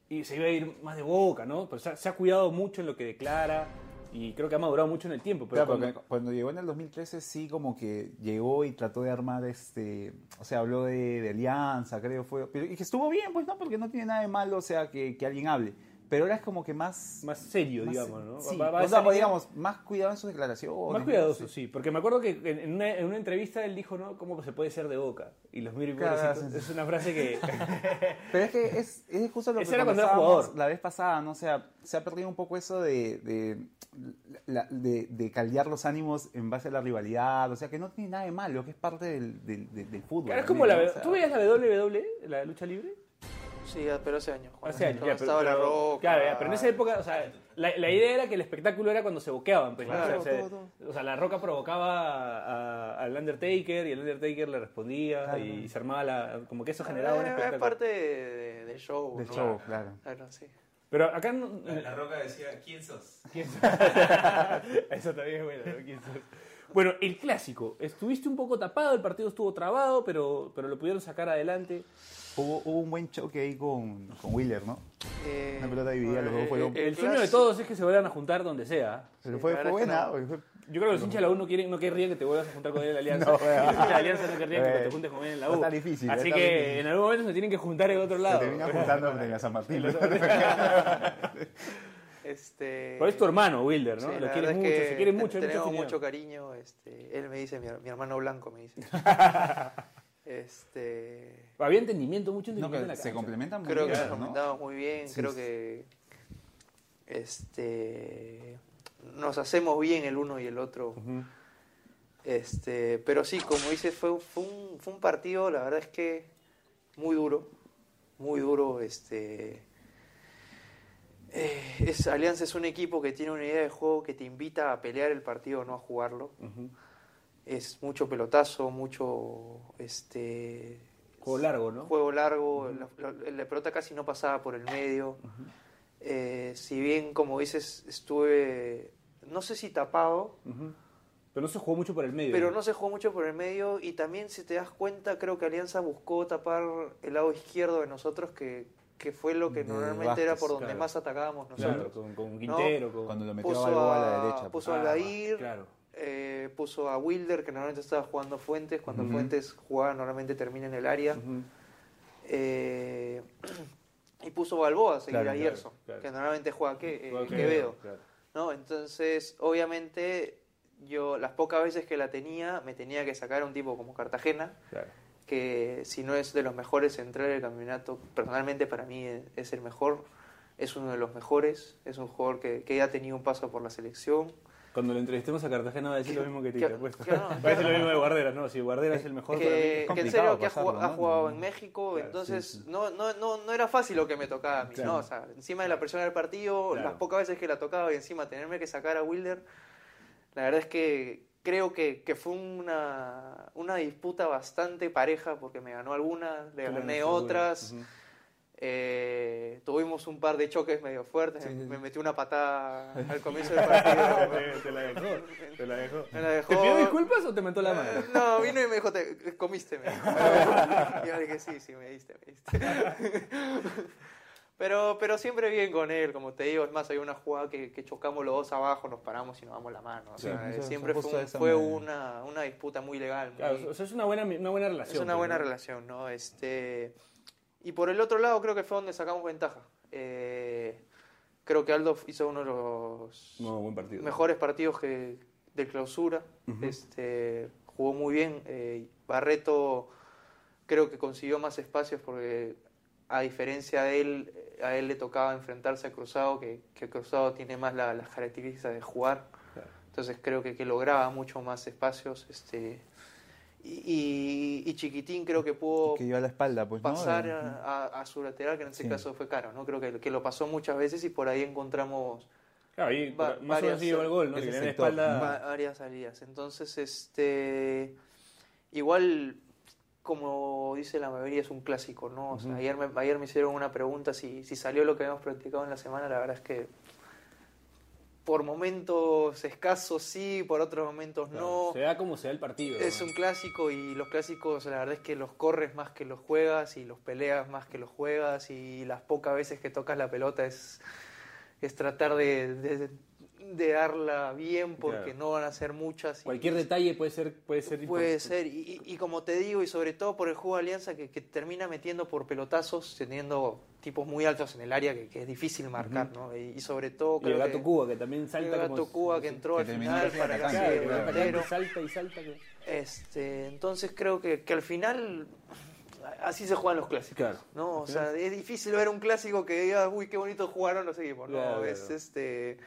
C: y se iba a ir más de Boca, ¿no? Pero se ha, se ha cuidado mucho en lo que declara y creo que ha madurado mucho en el tiempo. Pero
F: Claro,
C: cuando-
F: porque cuando llegó en el 2013 sí como que llegó y trató de armar este, o sea, habló de, de alianza, creo fue, pero y que estuvo bien, pues no, porque no tiene nada de malo, o sea, que, que alguien hable. Pero ahora es como que más
C: más serio,
F: más-
C: digamos, ¿no?
F: Sí,
C: Va- va
F: o sea, digamos, más cuidado en sus declaraciones.
C: Más cuidadoso,
F: Sí.
C: sí. Porque me acuerdo que en una, en una entrevista él dijo, ¿no? ¿Cómo se puede ser de boca? Y los miro y
F: Claro, sí.
C: Es una frase que...
F: Pero es que es, es justo lo que
C: jugador.
F: la vez pasada, ¿no? O sea, se ha perdido un poco eso de, de, la- de, de caldear los ánimos en base a la rivalidad, o sea, que no tiene nada de malo, que es parte del, del, del- del fútbol.
C: Claro, es como la...
F: O sea,
C: ¿Tú veías la WWE, la lucha libre?
D: Sí, pero hace años. cuando
C: Hace años, ya, pero,
D: estaba la roca.
C: Claro, ya, pero en esa época, o sea, la, la idea era que el espectáculo era cuando se boqueaban. Pues, ¿no?
F: Claro,
C: o, sea, se-
F: todo,
C: o sea, la roca provocaba al Undertaker y el Undertaker le respondía
F: Claro.
C: y se armaba la... Como que eso generaba un
D: Eh, es
C: espectáculo.
D: parte de- de- del show.
F: Del
D: ¿no?
F: show, claro.
D: Claro, sí.
C: Pero acá... no-
G: La, la roca decía, ¿quién sos?
C: ¿Quién sos? Eso también es bueno, ¿no? ¿Quién sos? Bueno, el clásico. Estuviste un poco tapado, el partido estuvo trabado, pero, pero lo pudieron sacar adelante.
F: Hubo, hubo un buen choque ahí con, con Wheeler, ¿no?
D: Eh,
F: Una pelota dividida, los dos fueron-
C: El sueño de todos es que se vuelvan a juntar donde sea.
F: Pero
D: Sí,
F: fue, buena.
D: no.
F: porque fue-
C: Yo creo que los hinchas de la U no, quieren, no querrían que te vuelvas a juntar con él en la Alianza.
F: No,
C: los hinchas de la Alianza no querrían que
F: eh,
C: te juntes con él en la U.
F: estar difícil,
C: Así que
F: difícil.
C: en algún momento se tienen que juntar en otro
F: Se
C: lado.
F: termina juntando en la San Martín.
D: Este,
C: Pero es tu hermano, Wilder, ¿no?
D: sí,
C: lo quieres
D: verdad
C: mucho,
D: es que
C: se quieren
D: te-
C: mucho. hay mucha
D: Tenemos
C: afinidad.
D: mucho cariño. Este, él me dice, mi, mi hermano blanco me dice. Este,
C: Había entendimiento, mucho
F: No,
C: entendimiento
F: que
C: en la
F: se
C: cancha.
F: complementan muy
D: creo que
F: bien,
D: nos
F: ¿no?
D: complementamos muy bien,
F: Sí,
D: creo que este, nos hacemos bien el uno y el otro. Este, pero sí, como dices, fue, fue, un, fue un partido, la verdad es que muy duro, muy duro. Este, eh, es, Alianza es un equipo que tiene una idea de juego que te invita a pelear el partido, no a jugarlo. Es mucho pelotazo, mucho este,
C: Juego largo, ¿no?
D: juego largo, la, la- la pelota casi no pasaba por el medio. Eh, si bien, como dices, estuve, no sé si tapado.
C: Pero no se jugó mucho por el medio.
D: pero no se jugó mucho por el medio y también si te das cuenta creo que Alianza buscó tapar el lado izquierdo de nosotros que, que fue lo que
F: De
D: normalmente era por donde
C: claro.
D: más atacábamos nosotros.
C: Claro, con, con Quintero, con...
F: Cuando lo metió
D: Puso
F: a a la
D: a,
F: derecha. pues.
D: puso a
C: Ah,
D: Aldair,
C: Claro.
D: Eh, puso a Wilder que normalmente estaba jugando Fuentes, cuando. Fuentes jugaba normalmente termina en el área. Eh, y puso Balboa a seguir
C: Claro,
D: a Gerson,
C: claro.
D: que normalmente juega que, eh, Quevedo. ¿no? Entonces, obviamente, yo las pocas veces que la tenía, me tenía que sacar a un tipo como Cartagena, que si no es de los mejores centrales del campeonato, personalmente para mí es, es el mejor, es uno de los mejores, es un jugador que, que ya ha tenido un paso por la selección.
C: Cuando lo entrevistemos a Cartagena va a decir lo mismo que
D: Que-
C: pues.
D: que
C: Va a decir lo mismo de Guardera, ¿no? Si Guardera es el mejor para mí.
D: que, que en serio que ha jugado, en México,
C: Claro,
D: entonces
F: sí, sí.
D: No, no, no, no era fácil lo que me tocaba a mí,
C: Claro.
D: ¿no? O sea, encima de la presión del partido,
C: Claro.
D: las pocas veces que la tocaba y encima tenerme que sacar a Wilder, la verdad es que creo que, que fue una, una disputa bastante pareja porque me ganó alguna, le gané otras. Eh, tuvimos un par de choques medio fuertes,
F: Sí, sí, sí.
D: me metió una patada al comienzo del partido.
C: Te- te la dejó, te la dejó.
D: Me la dejó.
C: ¿Te pidió disculpas o te mentó la mano?
D: Eh, No, vino y me dijo, te comiste, me dijo. Y yo le dije, sí, sí, me diste, me diste. Pero, pero siempre bien con él, como te digo, es más, hay una jugada que, que chocamos los dos abajo, nos paramos y nos damos la mano. O
F: Sí,
D: sea, siempre fue, un- una, una disputa muy legal. muy-
C: Claro, o sea, es una buena, una buena
D: es
C: relación.
D: una
C: pues,
D: buena
C: ¿no?
D: relación, ¿no? Este, y por el otro lado creo que fue donde sacamos ventaja. Eh, creo que Aldo hizo uno de los
C: No, buen partido.
D: mejores partidos que de clausura. Este, jugó muy bien. eh, Barreto creo que consiguió más espacios porque a diferencia de él, a él le tocaba enfrentarse a Cruzado, que, que Cruzado tiene más la- las características de jugar.
C: Claro.
D: Entonces creo que, que lograba mucho más espacios. Este, y, Chiquitín creo que pudo
F: Que dio a la espalda, pues,
D: pasar
F: Eh,
D: a, a- a su lateral, que en
F: Sí.
D: caso fue Caro. ¿no? Creo que, que lo pasó muchas veces y por ahí encontramos
C: Claro, ahí
D: Va-
C: más o
D: varias-
C: menos sí lleva el gol,
F: ese
C: Que
F: sector.
C: espalda.
D: Va- varias salidas. Entonces, este igual como dice la mayoría es un clásico, ¿no? O sea, ayer, me, ayer me hicieron una pregunta si, si salió lo que habíamos practicado en la semana, la verdad es que por momentos escasos sí, por otros momentos
C: Claro,
D: no.
C: Se da como se da el partido.
D: Es
C: ¿no?
D: un clásico y los clásicos la verdad es que los corres más que los juegas y los peleas más que los juegas y las pocas veces que tocas la pelota es, es tratar de, de- de darla bien porque
C: Claro.
D: no van a ser muchas. y-
C: Cualquier detalle puede ser puede ser
D: Puede ser, y, y- como te digo, y sobre todo por el juego de Alianza que, que termina metiendo por pelotazos, teniendo tipos muy altos en el área que, que es difícil marcar, ¿no? Y, y sobre todo
C: Y el
D: creo
C: gato
D: que
C: Cuba que también
D: el
C: salta
D: gato
C: como
D: Cuba que entró
F: que
D: al final
F: casi
D: para que
F: atacando,
C: Claro, el salta y salta. que-
D: Este, entonces creo que, que al final así se juegan los clásicos.
C: Claro.
D: ¿no? O sea, es difícil ver un clásico que diga, uy, qué bonito jugaron los equipos. No,
C: Claro,
D: es
C: claro.
D: este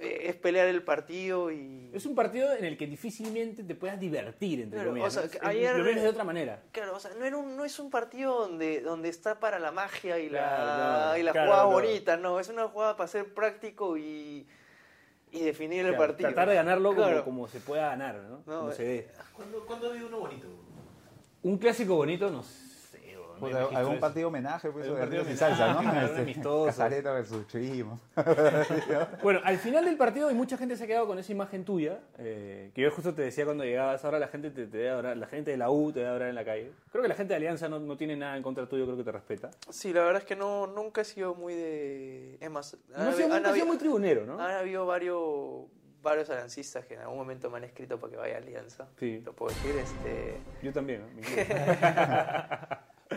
D: es pelear el partido y
C: Es un partido en el que difícilmente te puedas divertir, entre
D: Claro,
C: comillas.
D: o sea,
C: Lo ves de otra manera.
D: Claro, o sea, no, era un- no es un partido donde, donde está para la magia y la,
C: Claro,
D: y la
C: claro,
D: jugada bonita, no, es una jugada para ser práctico y, y definir el partido.
C: Tratar de ganarlo como,
D: Claro.
C: como se pueda ganar, ¿no?
D: No,
C: como
D: eh,
C: se dé.
G: ¿Cuándo, ¿Cuándo ha habido uno bonito?
C: Un clásico bonito, no sé.
F: Pues, algún
C: eso.
F: partido homenaje, pues,
C: Algún
F: de
C: partido
F: Ríos y
C: homenaje,
F: salsa, ¿no? Este, versus Churismo.
C: Bueno, al final del partido, y mucha gente se ha quedado con esa imagen tuya, eh, que yo justo te decía cuando llegabas, ahora la gente te, te debe adorar, la gente de la U te debe adorar en la calle. Creo que la gente de Alianza no, no tiene nada en contra tuyo, creo que te respeta.
D: Sí, la verdad es que no, nunca he sido muy de... Es más,
C: No ha sido,
D: han
C: sido
D: habido-
C: muy tribunero, ¿no?
D: han habido varios, varios aliancistas que en algún momento me han escrito para que vaya a Alianza.
C: Sí.
D: Lo puedo decir, este...
C: Yo también, ¿no?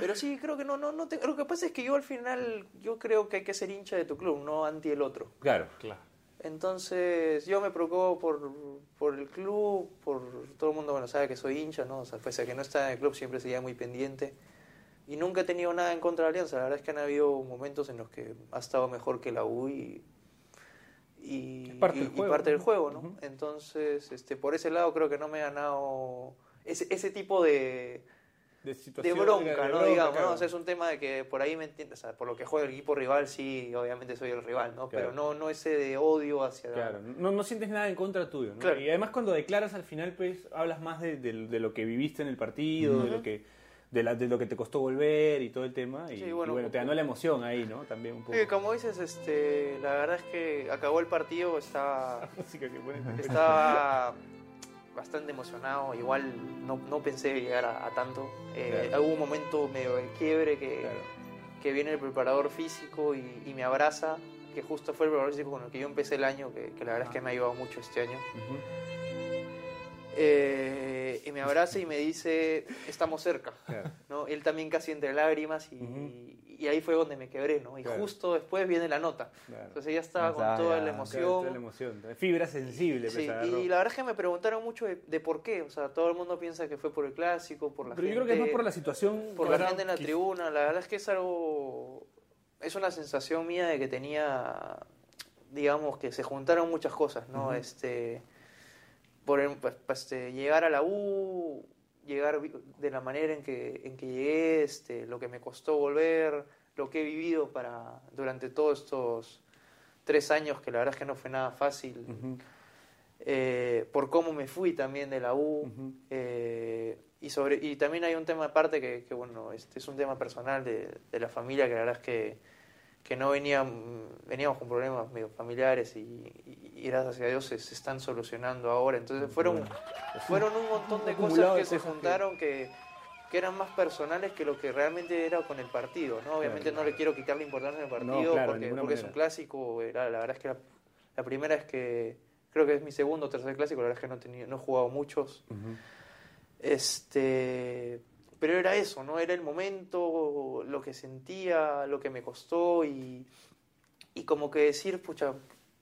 D: Pero sí, creo que no, no, no te- Lo que pasa es que yo al final, yo creo que hay que ser hincha de tu club, no anti el otro.
C: Claro, claro.
D: Entonces yo me preocupo por, por el club, por todo el mundo bueno, sabe que soy hincha, ¿no? O sea, pese a que no está en el club siempre seguía muy pendiente. Y nunca he tenido nada en contra de Alianza. La verdad es que han habido momentos en los que ha estado mejor que la U y, y,
C: parte
D: y-
C: del
D: y
C: juego,
D: parte del
C: ¿no?
D: juego, ¿no? Entonces, este, por ese lado creo que no me he ganado ese, ese tipo de,
C: De,
D: bronca,
C: de
D: ¿no?
C: bronca,
D: Digamos,
C: claro.
D: ¿no? O sea, es un tema de que por ahí me entiendes, o sea, por lo que juega el equipo rival, sí, obviamente soy el rival, ¿no?
C: Claro.
D: Pero no, no ese de odio hacia...
C: Claro, no, no sientes nada en contra tuyo, ¿no?
D: Claro.
C: Y además cuando declaras al final, pues, hablas más de, de- lo que viviste en el partido, de lo que de, la- de lo que te costó volver y todo el tema. Y,
D: Sí,
C: y
D: bueno,
C: bueno, te ganó la emoción ahí, ¿no? También un poco.
D: Sí, como dices, este, la verdad es que acabó el partido, estaba,
C: Música que
D: estaba bastante emocionado, igual no, no pensé llegar a, a tanto. Eh,
C: Claro.
D: Hubo un momento medio de quiebre que,
C: Claro.
D: que viene el preparador físico y, y me abraza, que justo fue el preparador físico con el que yo empecé el año, que, que la verdad es que me ha ayudado mucho este año.
C: Ujú.
D: Eh, y me abraza y me dice, estamos cerca.
C: Claro.
D: ¿no? Él también casi entre lágrimas y, ahí fue donde me quebré, ¿no? Y
C: Claro.
D: justo después viene la nota.
C: Claro.
D: Entonces ya estaba con toda la emoción.
C: Toda la emoción. Fibra sensible,
D: Sí,
C: pues,
D: y la verdad es que me preguntaron mucho de, de por qué. O sea, todo el mundo piensa que fue por el clásico, por la
C: Pero yo
D: gente.
C: creo que es más por la situación.
D: por la gente en la tribuna. La verdad es que es algo. Es una sensación mía de que tenía. Digamos que se juntaron muchas cosas, ¿no?
C: Ujú.
D: Este. Por pues, pues, este, llegar a la U, llegar de la manera en que, en que llegué, este, lo que me costó volver, lo que he vivido para durante todos estos tres años, que la verdad es que no fue nada fácil eh, por cómo me fui también de la U. eh, y, sobre, y también hay un tema aparte que, que, bueno, este es un tema personal de, de la familia, que la verdad es que, que no venían, veníamos con problemas medio familiares y, y- y gracias a Dios se, se están solucionando ahora. Entonces fueron, fueron un montón de cosas que se juntaron que, que eran más personales que lo que realmente era con el partido. ¿no? Obviamente no le quiero quitar la importancia al partido
C: claro,
D: porque, es un clásico. la verdad es que la, la primera es que creo que es mi segundo o tercer clásico, la verdad es que no, he tenido, no he jugado muchos. Este, pero era eso, ¿no? Era el momento, lo que sentía, lo que me costó y, y como que decir, pucha,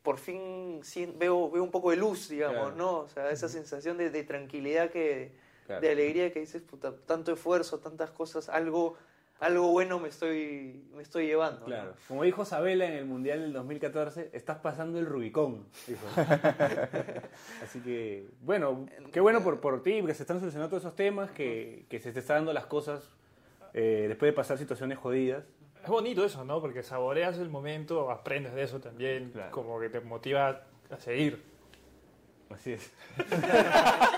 D: por fin veo, veo un poco de luz, digamos,
C: Claro.
D: ¿no? O sea, esa sensación de, de tranquilidad, que,
C: Claro.
D: de alegría que dices, puta, tanto esfuerzo, tantas cosas, algo, algo bueno me estoy, me estoy llevando. ¿no?
C: Claro. Como dijo Sabela en el Mundial del 2014, estás pasando el Rubicón. dijo. Así que, bueno, qué bueno por, por ti, que se están solucionando todos esos temas, que, que se te están dando las cosas eh, después de pasar situaciones jodidas.
E: Es bonito eso, ¿no? Porque saboreas el momento, aprendes de eso también,
C: Claro.
E: como que te motiva a seguir.
C: Así es.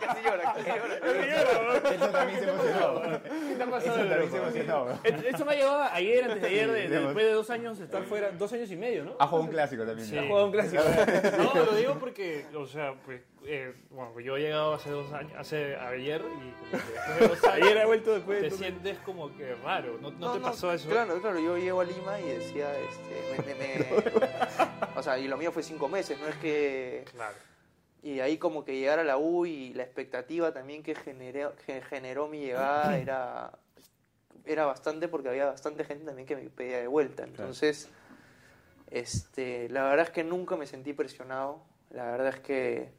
D: Casi llora, casi llora.
F: Eso también se emocionó.
C: ¿Qué te ha pasado,
F: Eso también se emocionó.
C: Eso me ha llevado ayer, antes de ayer, de- después de dos años de estar fuera, dos años y medio, ¿no?
F: Ha jugado un clásico también.
E: Sí.
C: Ha jugado un clásico.
E: No, lo digo porque, o sea, pues, eh, bueno, yo he llegado hace dos años, hace ayer y como que después de dos años
C: Ayer ha vuelto después de
E: te
C: dos-
E: sientes como que raro, ¿no, no te pasó eso?
D: Claro, claro, yo llego a Lima y decía, este, me, me- me- o sea, y lo mío fue cinco meses, no es que...
E: Claro.
D: Y ahí como que llegar a la U y la expectativa también que generó, que generó mi llegada era, era bastante porque había bastante gente también que me pedía de vuelta. Entonces, este, la verdad es que nunca me sentí presionado. La verdad es que,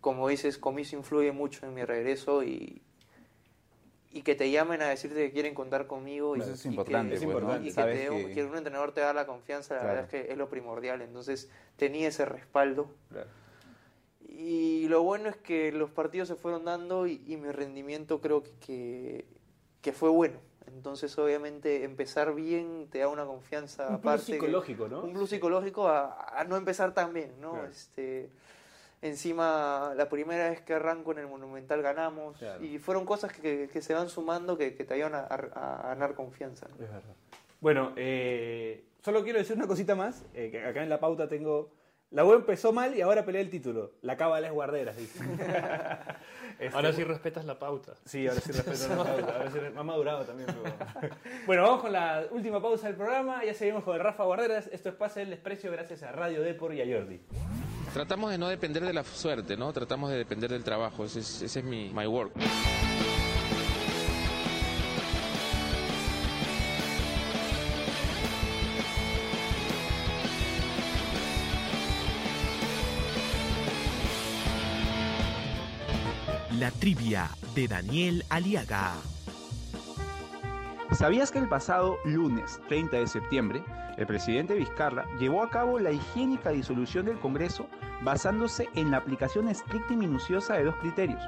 D: como dices, Comiso influye mucho en mi regreso y, y que te llamen a decirte que quieren contar conmigo. y,
F: Eso es
D: y
F: importante,
D: que,
C: pues, ¿no?
D: y que, te-
F: que-
D: que un entrenador te da la confianza, la
F: Claro.
D: verdad es que es lo primordial. Entonces, tenía ese respaldo.
C: Claro.
D: Y lo bueno es que los partidos se fueron dando y, y mi rendimiento creo que, que, que fue bueno. Entonces, obviamente, empezar bien te da una confianza
C: Un plus
D: aparte. que-
C: psicológico, ¿no?
D: Un plus psicológico a, a no empezar tan bien, ¿no?
C: Claro.
D: Este, encima, la primera vez que arranco en el Monumental ganamos.
C: Claro.
D: Y fueron cosas que, que se van sumando que, que te ayudan a, a- a ganar confianza. ¿no?
C: Es verdad. Bueno, eh, solo quiero decir una cosita más. eh, que acá en la pauta tengo. La U empezó mal y ahora pelea el título. La cábala es guarderas, dice. Este,
E: Ahora sí respetas la pauta.
C: Sí, ahora sí respeto la pauta. Ahora sí ha madurado también. pero- Bueno, vamos con la última pausa del programa. Ya seguimos con el Rafa Guarderas. Esto es Pase del Desprecio gracias a Radio Depor y a Jordi.
A: Tratamos de no depender de la suerte, ¿no? Tratamos de depender del trabajo. Ese es, ese es mi my work.
B: Trivia de Daniel Aliaga.
F: ¿Sabías que el pasado lunes 30 de septiembre, el presidente Vizcarra llevó a cabo la higiénica disolución del Congreso basándose en la aplicación estricta y minuciosa de dos criterios,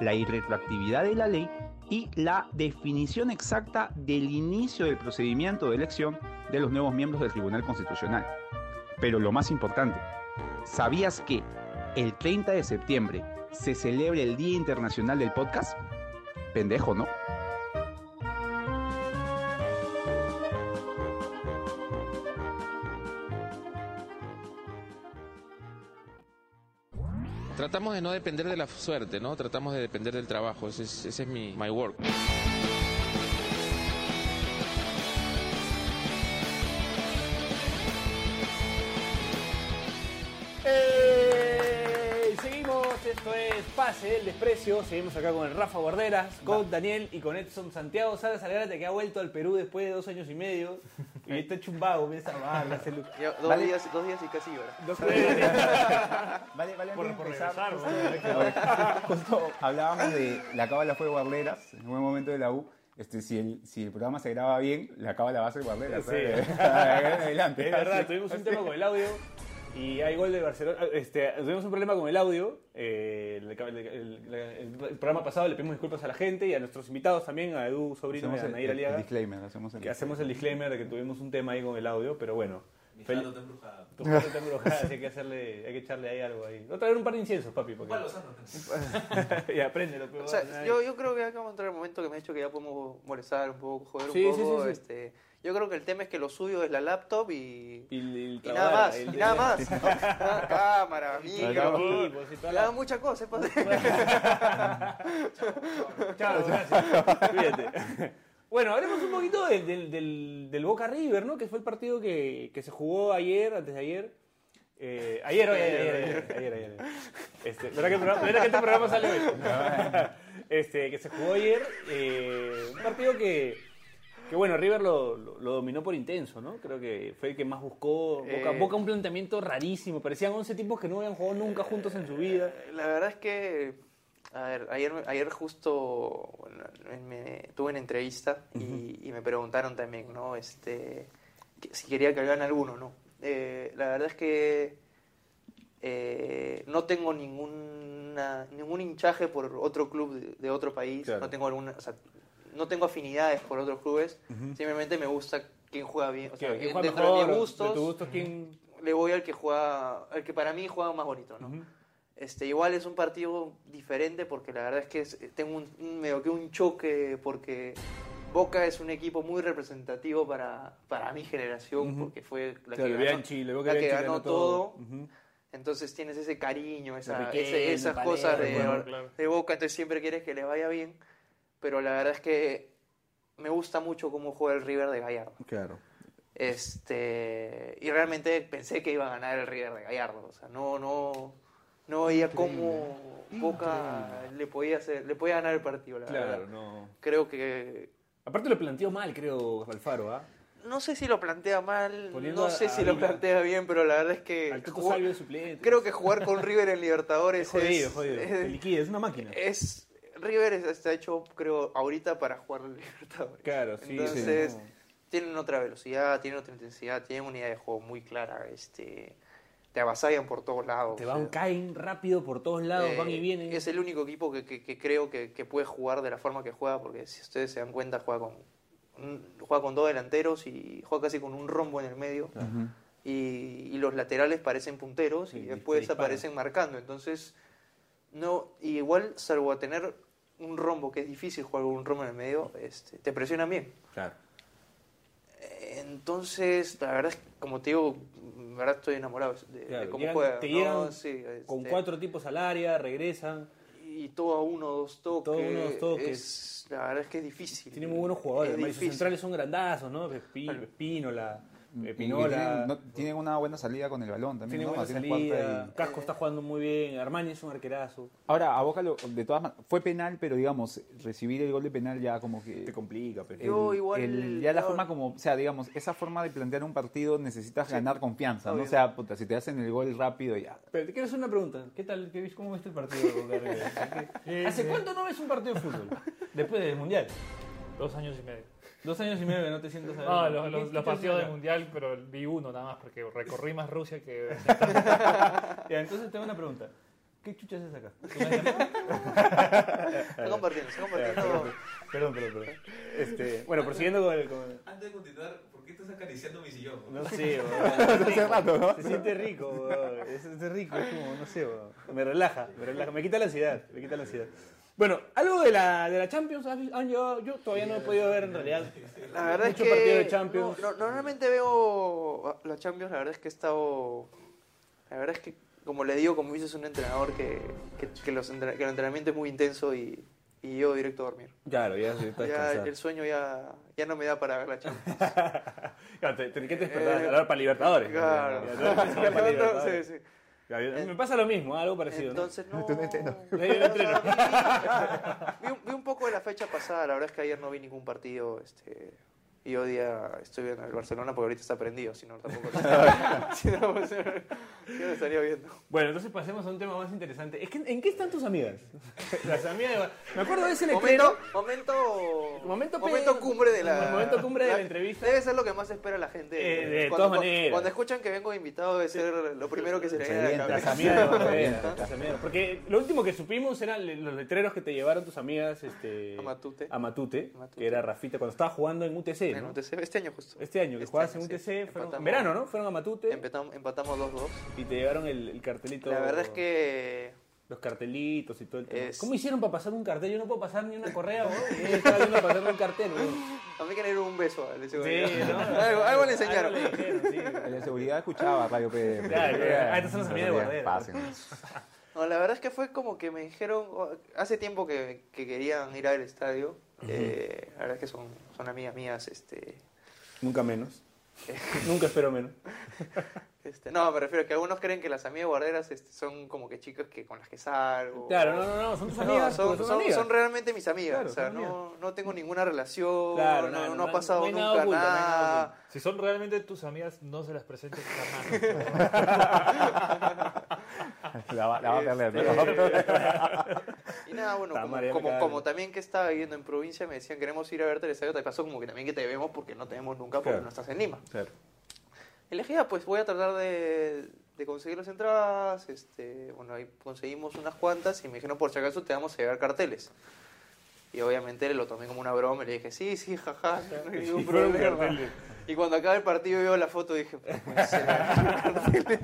F: la irretroactividad de la ley y la definición exacta del inicio del procedimiento de elección de los nuevos miembros del Tribunal Constitucional? Pero lo más importante, ¿sabías que el 30 de septiembre se celebra el Día Internacional del Podcast? Pendejo, ¿no?
A: Tratamos de no depender de la suerte, ¿no? Tratamos de depender del trabajo. Ese es, ese es mi my work.
C: Esto es Pase del Desprecio. Seguimos acá con el Rafa Guarderas, con Daniel y con Edson Santiago Salas Algarate, que ha vuelto al Perú después de dos años y medio. Y está hecho un vago, empieza a barba, hace lu-
D: Ya, dos,
F: Vale.
D: días, dos días y casi hora.
C: Dos días.
F: Vale, vale,
E: Por, por
F: empezar,
E: regresar, ¿no?
F: Justo hablábamos de la cábala fue guarderas en un buen momento de la U. Este, si, el, si el programa se graba bien, la cábala va a ser guarderas.
C: Sí.
F: Adelante.
C: Es verdad, tuvimos un tema con el audio y hay gol de Barcelona. Este, tuvimos un problema con el audio. eh, el, el- el- el- programa pasado le pedimos disculpas a la gente y a nuestros invitados también, a Edu Sobrino y
F: Hacemos
C: a
F: el,
C: Nair
F: el
C: Aliaga.
F: disclaimer. Hacemos el
C: Que hacemos el disclaimer de que tuvimos un tema ahí con el audio, pero bueno.
G: Mi
C: Fel-
G: jato está embrujado.
C: Tu jato está embrujada, así hay que, hacerle, hay que echarle ahí algo ahí. No traer un par de inciensos, papi. Porque...
G: Palo sano.
C: y apréndelo. pues,
D: O sea, yo, yo creo que acá vamos a entrar el momento que me ha dicho que ya podemos molestar un poco, joder un
C: Sí, sí,
D: poco.
C: sí, sí.
D: Este, yo creo que el tema es que lo suyo es la laptop y,
C: Y, y
D: y nada más, y nada más. Cámara, micro. Le
C: la-
D: muchas cosas. pues.
C: Chao, gracias. Cuídate. Bueno, hablemos un poquito del, del, del- del Boca River, ¿no? Que fue el partido que, que se jugó ayer, antes de ayer. Eh, ayer, hoy, ayer, ayer, ayer, ayer, ayer. Este, ¿verdad, que el programa, verdad que este programa sale hoy? Este, que se jugó ayer. eh, un partido que, que, bueno, River lo, lo- lo dominó por intenso, ¿no? Creo que fue el que más buscó. Boca,
D: Eh.
C: Boca un planteamiento rarísimo. Parecían 11 tipos que no habían jugado nunca juntos en su vida.
D: La verdad es que, a ver, ayer, ayer justo bueno, me, tuve una entrevista y, y me preguntaron también, ¿no? Este, que si quería que hablaran alguno, ¿no? Eh, la verdad es que eh, no tengo ninguna, ningún hinchaje por otro club de, de otro país,
C: Claro.
D: no tengo alguna, o sea, no tengo afinidades por otros clubes, simplemente me gusta quién juega bien, o sea,
C: ¿Quién juega
D: dentro
C: mejor?
D: de mis gustos,
C: De tu gusto, ¿quién?
D: le voy al que juega, al que para mí juega más bonito, ¿no? Este, igual es un partido diferente porque la verdad es que es- tengo un, un- medio que un choque porque Boca es un equipo muy representativo para, para mi generación porque fue la que ganó,
C: Chile,
D: la que ganó todo. Entonces tienes ese cariño, esa, ese- esas cosas de,
E: claro, claro.
D: de Boca, entonces siempre quieres que le vaya bien, pero la verdad es que me gusta mucho cómo juega el River de Gallardo.
F: Claro.
D: Este, y realmente pensé que iba a ganar el River de Gallardo. O sea, no, no, no veía cómo Boca le podía hacer, le podía ganar el partido, la
C: Claro,
D: verdad.
C: no.
D: Creo que
C: Aparte lo planteó mal, creo, Alfaro, ¿ah?
D: no sé si lo plantea mal,
C: Poniendo
D: no sé
C: a
D: si lo
C: Vila.
D: plantea bien, pero la verdad es que
C: de
D: creo que jugar con River en Libertadores
C: es jodido,
D: es,
C: jodido.
D: es
C: una máquina.
D: es- River está hecho, creo, ahorita para jugar en Libertadores.
C: Claro, sí.
D: Entonces,
C: sí, no.
D: tienen otra velocidad, tienen otra intensidad, tienen una idea de juego muy clara, este, te avasallan por todos lados.
C: Te
D: o
C: van,
D: sea,
C: caen rápido por todos lados,
D: eh,
C: van y vienen.
D: Es el único equipo que, que- que creo que, que puede jugar de la forma que juega, porque si ustedes se dan cuenta, juega con, un- juega con dos delanteros y juega casi con un rombo en el medio. Y, y los laterales parecen punteros
C: Sí,
D: y después aparecen marcando. Entonces, no, y igual, salvo a tener un rombo, que es difícil jugar con un rombo en el medio, este, te presionan bien.
C: Claro.
D: Entonces, la verdad es que, como te digo, la verdad estoy enamorado de, cómo
C: llegan-
D: juega.
C: te
D: Sí,
C: Con
D: este,
C: cuatro tipos al área, regresan.
D: Y todo a uno, dos toques.
C: Todo a uno, dos toques.
D: Es, la verdad es que es difícil.
C: Tiene muy buenos jugadores. Sus centrales son grandazos, ¿no? Espino, Espínola, eh,
F: Y
C: Pinola.
F: Tienen, no- tienen una buena salida con el balón también.
C: Tiene
F: ¿no?
C: buena salida.
F: y-
C: Casco está jugando muy bien. Armani es un arquerazo.
F: Ahora, a Boca, lo- de todas maneras, fue penal, pero digamos, recibir el gol de penal ya como que...
C: Te complica, pero.
F: el-
D: Yo igual-
F: el- ya la forma como, o sea, digamos, esa forma de plantear un partido necesitas ganar confianza, ¿no? O sea, puta, si te hacen el gol rápido ya.
C: Pero te quiero hacer una pregunta. ¿Qué tal? ¿Qué ves? ¿Cómo viste el partido? ¿Qué- ¿Hace cuánto no ves un partido de fútbol? Después del Mundial.
E: Dos años y medio.
C: Dos años y medio no te sientas a ver.
E: No,
C: ¿Qué-
E: los, los, partidos del mundial, pero vi uno nada más porque recorrí más Rusia que.
C: Ya, entonces tengo una pregunta. ¿Qué chuchas es acá?
D: Está compartiendo, está compartiendo.
C: Perdón, perdón, perdón. Este, bueno, prosiguiendo con el. con-
B: Antes de continuar, ¿por qué estás acariciando mi sillón?
C: No sé, weón.
F: Hace rato, ¿no?
C: Se siente rico, weón. Es, es rico, es como, no sé, weón. Me relaja, me relaja. Me quita la ansiedad, me quita la ansiedad. Bueno, algo de la, de la Champions ¿has- han llevado, yo todavía no he podido ver en realidad.
D: La verdad es
C: Mucho
D: que.
C: partido de Champions.
D: no- no- normalmente veo la Champions, la verdad es que he estado. La verdad es que, como le digo, como dices, un entrenador que, que, que los entre- que el entrenamiento es muy intenso y, y yo directo a dormir.
C: Claro, ya se está
D: Ya el sueño ya, ya no me da para ver la Champions.
C: Claro, te, te, ¿Qué te despertás?
D: Eh,
C: para Libertadores.
D: Claro.
C: Ya, ya, ya, ya, para Libertadores.
D: Sí, sí.
C: Claro, Me pasa lo mismo, algo parecido.
D: Entonces no.
F: Tú no
C: no entreno.
D: vi, un- vi un poco de la fecha pasada, la verdad es que ayer no vi ningún partido. Este, y hoy día estoy viendo el Barcelona porque ahorita está prendido, si no tampoco. si no, pues, yo lo estaría viendo.
C: Bueno, entonces pasemos a un tema más interesante. Es que, ¿En qué están tus amigas? Las amigas de... Me acuerdo de ese
D: Momento, momento,
C: Momento
D: momento cumbre de la,
C: momento cumbre de la entrevista.
D: Debe ser lo que más espera la gente.
C: Eh, de
D: cuando,
C: todas maneras.
D: Cuando escuchan que vengo invitado debe ser lo primero que se le viene a la
F: Excelente.
C: Las amigas de Barrera, las amigas. Porque lo último que supimos eran los letreros que te llevaron tus amigas este,
D: A Matute.
C: a Matute,
D: Matute.
C: que era Rafita, cuando estaba jugando en UTC,
D: En
C: ¿no?
D: Este año justo.
C: Este año, que
D: Este
C: jugabas en
D: sí.
C: fueron, en
D: Empatamos-
C: verano, ¿no? Fueron a Matute
D: Empezamos, empatamos 2-2.
C: y te llevaron el, el cartelito.
D: La verdad es que
C: Los cartelitos y todo el tema.
D: Es-
C: ¿Cómo hicieron para pasar un cartel? Yo no puedo pasar ni una correa, weón. Y él estaba viendo pasarme un cartel, weón.
D: a mí que le dieron un beso a ese
C: Sí,
D: güey.
C: ¿no?
D: algo, algo le enseñaron.
C: Algo le dijeron, sí.
F: El de seguridad escuchaba Radio PD.
C: Claro. Ah, son amigas de.
F: Pasen.
D: No, la verdad es que fue como que me dijeron, oh, hace tiempo que, que querían ir al estadio, eh, la verdad es que son, son amigas mías, este,
C: Nunca menos. Nunca espero menos.
D: este, no, me refiero a que algunos creen que las amigas guarderas este, son como que chicas que con las que salgo.
C: Claro, no, no, no, son tus
D: No,
C: amigas.
D: son,
C: pues, son
D: son-
C: amigas.
D: son realmente mis amigas,
C: Claro,
D: o sea, no, no tengo ninguna relación,
C: Claro,
D: no,
C: no,
D: no
C: no,
D: ha pasado
C: no hay nada
D: nunca
C: nada.
E: Si son realmente tus amigas, no se las presentes jamás.
F: La va, la va a perder. ¿no?
D: Y nada, bueno, como, como, también que estaba viviendo en provincia, me decían queremos ir a verte al estadio, te pasó como que también que te vemos porque no te vemos nunca porque
C: Claro.
D: no estás en Lima.
C: Claro.
D: "Ah, pues voy a tratar de, de conseguir las entradas, este, bueno, ahí conseguimos unas cuantas y me dijeron, por si acaso te vamos a llevar carteles. Y obviamente lo tomé como una broma y le dije, sí, sí, jaja, no hay ningún problema. Y cuando acaba el partido veo la foto dije, "No puede ser, carteles".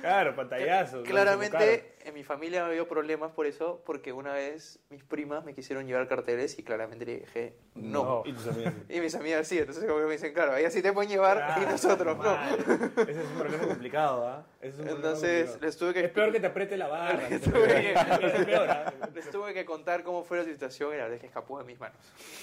C: Claro, pantallazo.
D: Claramente en mi familia había problemas por eso, porque una vez mis primas me quisieron llevar carteles y claramente le dije, no.
C: Y tus amigas. sí.
D: Y mis amigas sí, entonces como que me dicen, claro, ellas sí te pueden llevar y nosotros no.
C: Ese es un problema complicado, ¿ah? Ese es un problema
D: Entonces
C: complicado.
D: les tuve que
C: Es peor que te apriete la barra.
D: Les tuve que-
C: Es peor, ¿ah?
D: les tuve que contar cómo fue la situación y la verdad que escapó de mis manos.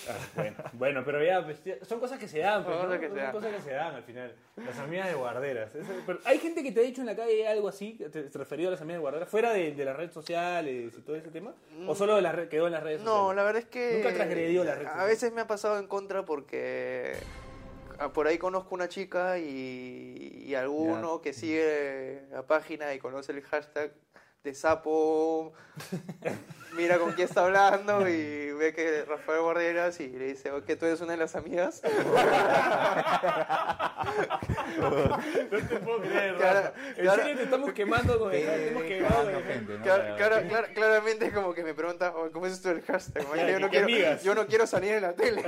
C: Ah, bueno, bueno, pero ya, pues, ya, son cosas que se dan, pues,
D: Son
C: ¿no?
D: cosas que
C: son
D: se dan.
C: cosas que se dan al final. Las amigas de guarderas. Pero hay gente que te ha dicho en la calle algo así, te, te referido a las amigas de guarderas, fuera de, de las redes sociales y todo ese tema, o solo de las quedó en las redes
D: No,
C: sociales.
D: la verdad es que...
C: Nunca transgredió la red
D: A
C: social.
D: Veces me ha pasado en contra porque ah, por ahí conozco una chica y, y alguno que sigue la página y conoce el hashtag de sapo, mira con quién está hablando y ve que Rafael Guarderas y le dice, que tú eres una de las amigas.
C: No te puedo creer, Rafa. En serio te estamos quemando con el te hemos quemado con el-
D: claramente como que me pregunta, "Oh, ¿cómo es esto del hashtag? man?
C: Claro,
D: yo, no
C: ¿qué
D: quiero,
C: amigas?
D: yo no quiero salir en la tele.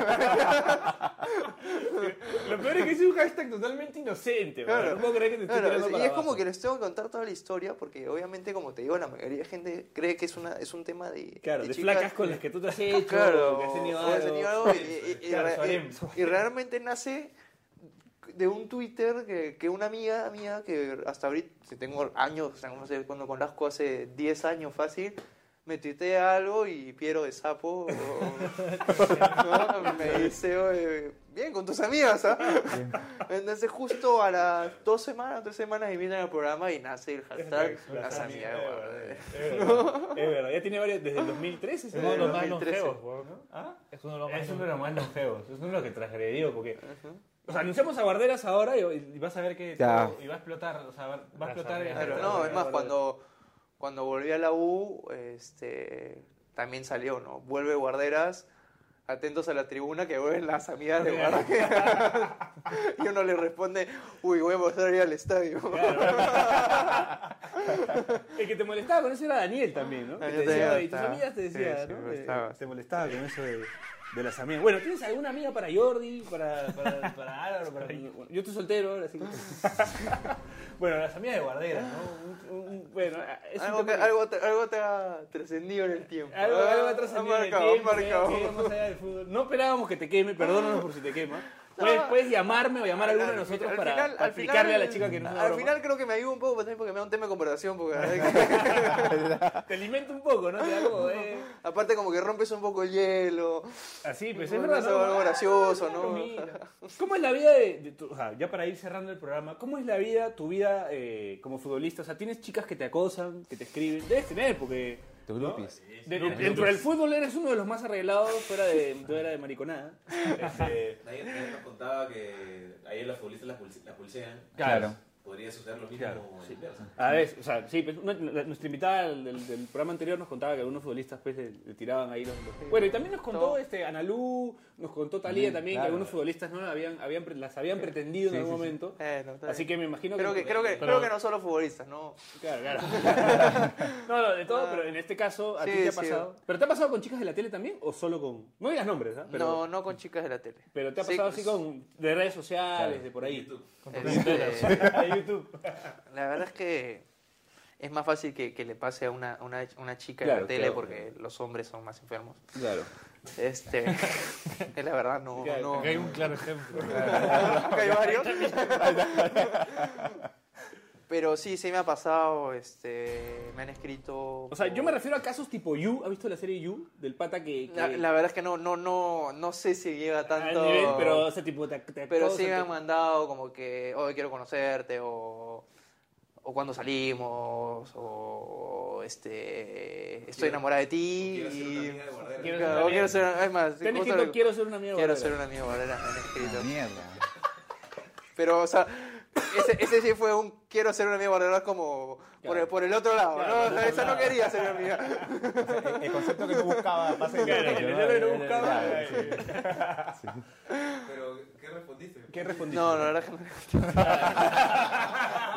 C: Lo peor es que es un hashtag totalmente inocente.
D: Claro.
C: no puedo creer que te esté
D: Claro,
C: tirando
D: y
C: para
D: es como que les tengo que contar toda la historia porque obviamente como te digo la mayoría de gente cree que es una es un tema de
C: Claro, de,
D: chicas-
C: flacas con las que tú te has hecho,
D: claro
C: que has tenido algo.
D: y, y-
C: Claro,
D: y- y realmente nace de un Twitter que, que una amiga mía que hasta ahorita si tengo años o sea, no sé cuando conozco hace 10 años fácil me tuitea algo y Piero de Sapo o- ¿no? me dice, "Oye, bien, con tus amigas, ¿ah? Entonces justo a las dos semanas, tres semanas invitan al programa y nace el hashtag Las amigas.
C: Es verdad, es verdad. Ya tiene varios desde el 2013.
E: Es uno de los más
D: 2013.
E: longevos, ¿no?
C: ¿Ah?
E: Es uno de los más
C: Es uno de
E: longevos.
C: los más longevos. Es uno de los que transgredió porque... O sea, anunciamos a Guarderas ahora y, y vas a ver que
F: Ya.
C: todo- y va a explotar. O sea, va, a explotar.
E: amigas.
D: Claro, no, es más, cuando, cuando volví a la U, este, también salió, ¿no? Vuelve Guarderas, atentos a la tribuna que vuelven las amigas de Guarderas. y uno le responde, uy, voy a pasar a ir al estadio.
C: El que te molestaba con eso era Daniel también, ¿no? Que
D: Daniel
C: te decía,
D: también
C: y tus amigas te decían,
D: sí.
C: Te molestaba con eso de, de las amigas. Bueno, ¿tienes alguna amiga para Jordi? Para, para, para Álvaro? Para... Bueno, yo estoy soltero ahora, así que... bueno, las amigas de Guarderas, ¿no? Un- un- bueno, es
D: algo, que, algo, te- algo te ha trascendido en el tiempo.
C: Algo,
D: Ah,
C: algo ha trascendido
D: ha
C: en el tiempo,
D: marcado.
C: más allá del fútbol. No esperábamos que te queme, perdónanos por si te quema. Puedes, puedes llamarme o llamar a alguno de nosotros
D: Al
C: para,
D: final-
C: para
D: al
C: explicarle
D: final-
C: a la chica que no
D: Al
C: broma.
D: final creo que me ayuda un poco pues, también porque me da un tema de conversación. Porque,
C: Te alimenta un poco, ¿no? Te da como, eh,
D: aparte como que rompes un poco el hielo.
C: Así, pues es verdad.
D: es algo
C: ¿no?
D: gracioso,
C: Ah,
D: ¿no?
C: ¿Cómo es la vida de, de tu- o sea, ya para ir cerrando el programa, cómo es la vida, tu vida eh, como futbolista? O sea, ¿tienes chicas que te acosan, que te escriben? Debes tener, porque...
F: Tus groupies.
C: de- de- dentro del fútbol eres uno de los más arreglados fuera de, fuera de mariconada. Este,
H: nos contaba que ahí los futbolistas las, pulse- las pulsean.
C: Claro.
H: Podría suceder lo mismo
C: Claro,
H: en
C: sí. A ver, o sea, sí, pues, nuestra invitada del, programa anterior nos contaba que algunos futbolistas pues, le, le tiraban ahí los, los- Bueno, y también nos contó
D: Todo.
C: este, Analú, nos contó Talía también, que
F: claro.
C: algunos futbolistas no habían, habían, las habían pretendido en algún momento.
D: Eh, no,
C: Así que me imagino
D: Creo que, creo que,
E: Pero-
D: creo que no solo futbolistas, ¿no?
C: Claro, claro. no, no, de todo,
D: Ah.
C: pero en este caso, ¿a ti
D: Sí,
C: te ha
D: sí.
C: pasado? ¿Pero te ha pasado con chicas de la tele también o solo con...? No digas nombres, ¿ah? Pero,
D: No, no con chicas de la tele.
C: pero te ha
D: Sí,
C: pasado así con... de redes sociales, de por ahí.
H: YouTube.
C: De YouTube.
D: la verdad es que es más fácil que, que le pase a una, una, una chica
C: Claro,
D: en la tele
C: claro.
D: porque los hombres son más enfermos.
C: Claro.
D: Este, es la verdad, no.
C: Claro,
D: no
E: Acá hay un claro ejemplo.
D: Acá hay varios. Pero sí, sí me ha pasado, este, me han escrito.
C: O sea, yo me refiero a casos tipo You. ¿Has visto la serie You? Del pata que... que
D: La, la verdad es que no, no, no, no sé si llega
C: al
D: tanto.
C: nivel, pero, o sea, tipo, te, te
D: Pero sí me han mandado como que hoy quiero conocerte o, o cuando salimos o este estoy enamorada de ti
H: Quiero ser una amiga de Guardera.
C: Quiero ser una
D: quiero
C: amiga-
D: ser es más
C: Te han
D: justo
C: escrito,
D: lo-
C: quiero ser una amiga
D: quiero
C: guardera".
D: ser un amigo Valera me han escrito
F: Mierda.
D: pero o sea ese, ese sí fue un quiero ser un amigo Valera como por, el, por el otro lado
C: Claro,
D: ¿no? O esa no quería ser mi amiga
F: El, el concepto que no buscaba pasa
C: Claro, el dinero que no buscaba.
H: Pero, ¿qué respondiste?
C: ¿Qué respondiste?
D: no la verdad es que no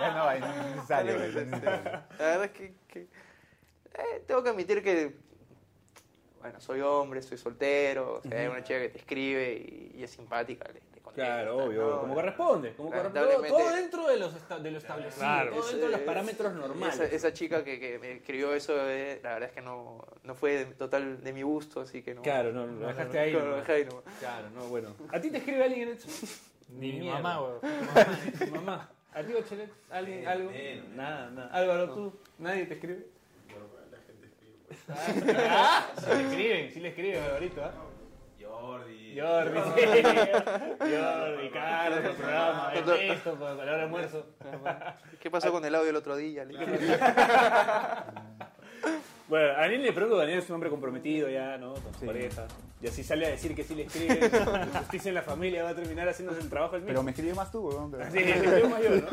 F: Ya no, es necesario.
D: No
F: es
D: es
F: necesario.
D: La verdad es que, que- eh, tengo que admitir que, bueno, soy hombre, soy soltero, o sea, hay una chica que te escribe y, y es simpática, le,
C: Claro, obvio,
D: ¿no?
C: como corresponde. Como corresponde. Todo, dentro de, los esta- de lo establecido,
E: Claro.
C: todo dentro de los parámetros normales.
D: Esa, esa chica que, que me escribió eso, eh, la verdad es que no, no fue de- total de mi gusto, así que no.
C: Claro, no, lo dejaste ahí.
D: Claro, lo
C: nomás.
D: dejé ahí nomás.
C: Claro, no, bueno. ¿A ti te escribe alguien en eso?
E: Ni mi
C: mierda.
E: mamá, weón.
C: Tu mamá. ¿A ti, Ochelet? ¿Alguien?
H: Menos,
C: ¿Algo?
H: menos.
C: Nada, nada. Álvaro, ¿tú? ¿Nadie te escribe? Ah, sí le escriben, sí le escriben, Alvarito, ¿ah?
H: Jordi.
C: Jordi, sí. Jordi, Carlos, el programa, Ernesto, con con el almuerzo.
D: ¿Qué pasó con el audio el otro día?
C: Bueno, a Daniel le pregunto, Daniel es un hombre comprometido ya, ¿no? Con su pareja. Y así sale a decir que sí le escribe, justicia en la familia, va a terminar haciéndose el trabajo el
F: Pero
C: mismo.
F: me escribió más tú, weón. pero-
C: Sí, te escribo más yo, ¿no?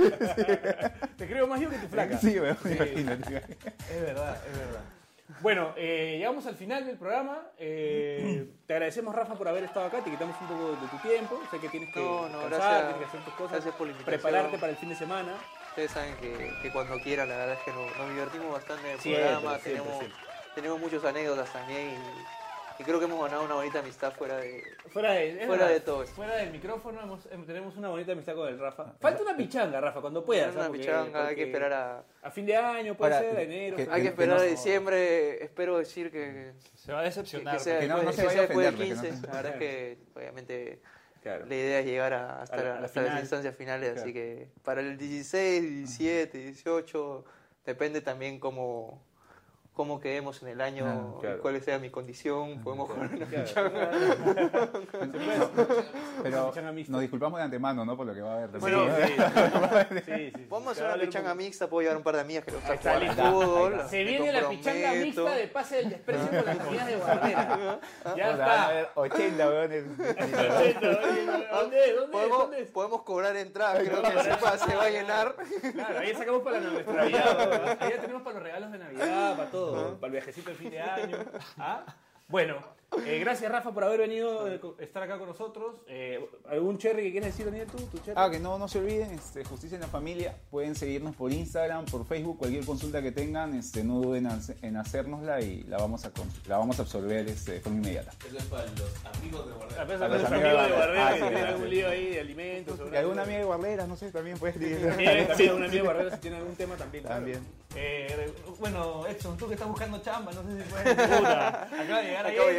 C: Te escribo más yo que tu flaca.
F: Sí, weón, imagínate.
C: Es verdad, es verdad. Bueno, eh, llegamos al final del programa. Eh, te agradecemos, Rafa, por haber estado acá. Te quitamos un poco de tu tiempo. Sé que tienes que
D: No, no,
C: descansar,
D: gracias.
C: tienes que hacer tus cosas.
D: Gracias por la invitación.
C: Prepararte para el fin de semana.
D: Ustedes saben que, que cuando quieran, la verdad es que nos, nos divertimos bastante en el
C: Siempre,
D: programa.
C: siempre,
D: tenemos,
C: siempre.
D: tenemos muchas anécdotas también y, y creo que hemos ganado una bonita amistad fuera de.
C: Fuera de,
D: Fuera
C: verdad,
D: de todo esto.
C: Fuera del micrófono hemos- em, tenemos una bonita amistad con el Rafa. Falta una pichanga, Rafa, cuando puedas.
D: una
C: ¿ah? Porque-
D: pichanga, hay que esperar a.
C: A fin de año, puede ser, a enero.
F: que-
D: Hay que esperar
F: no-
D: a diciembre. Espero decir que,
E: Se va a decepcionar.
D: que sea
F: que no- se vaya a
D: sea después del
F: ofender, que
D: 15.
F: no-
D: La verdad es que, obviamente,
C: Claro.
D: la idea es llegar a- hasta,
C: A la-
D: la-
C: a la
D: hasta
C: final.
D: las instancias finales.
C: Claro.
D: Así que para el 16, 17, 18, depende también cómo, cómo quedemos en el año,
C: claro.
D: y cuál sea mi condición, podemos jugar una
C: Claro.
D: pichanga.
F: Pero nos disculpamos de antemano, ¿no? Por lo que va a haber.
D: Bueno,
C: sí, sí, sí, sí.
D: Vamos a
C: Se
D: hacer una
C: un
D: pichanga
C: poco-
D: mixta, puedo llevar un par de amigas que les gusta
C: Ahí está,
D: jugar
C: listo.
D: fútbol.
C: Se viene la pichanga mixta de pase del desprecio con las amigas de Guardera. Ya
F: Van a haber
C: está.
F: 80 weones.
C: ¿Dónde es? ¿Dónde es?
D: Podemos,
C: ¿Dónde es?
D: podemos cobrar entrada, creo que pase va a llenar.
C: Claro, ahí sacamos para la nuestra Navidad. Ahí ya tenemos para los regalos de Navidad, para todo. Para el viajecito de fin de año. ¿Ah? Bueno, eh, gracias Rafa por haber venido, eh, estar acá con nosotros. Eh, ¿Algún cherry que quieres decir, Daniel, tú? ¿Tu cherry?
F: Ah, que no, no se olviden, este, Justicia en la Familia. Pueden seguirnos por Instagram, por Facebook, cualquier consulta que tengan, este, no duden en hacérnosla y la vamos a, la vamos a absorber este, de forma inmediata.
H: Eso es para los amigos de Guardera.
C: A pesar
F: los
C: de los
F: amigos
C: amigos de que
F: Ah,
C: tienen
F: sí,
C: algún
F: sí.
C: lío ahí de alimentos.
F: Y alguna amiga de Guarderas, no sé, también puede escribir.
C: Tiene también algún amigo de Guardera si tiene algún tema también. claro.
F: También.
E: Eh, bueno, Edson, tú que estás buscando chamba, no sé si puedes. Acaba de llegar
D: Acabo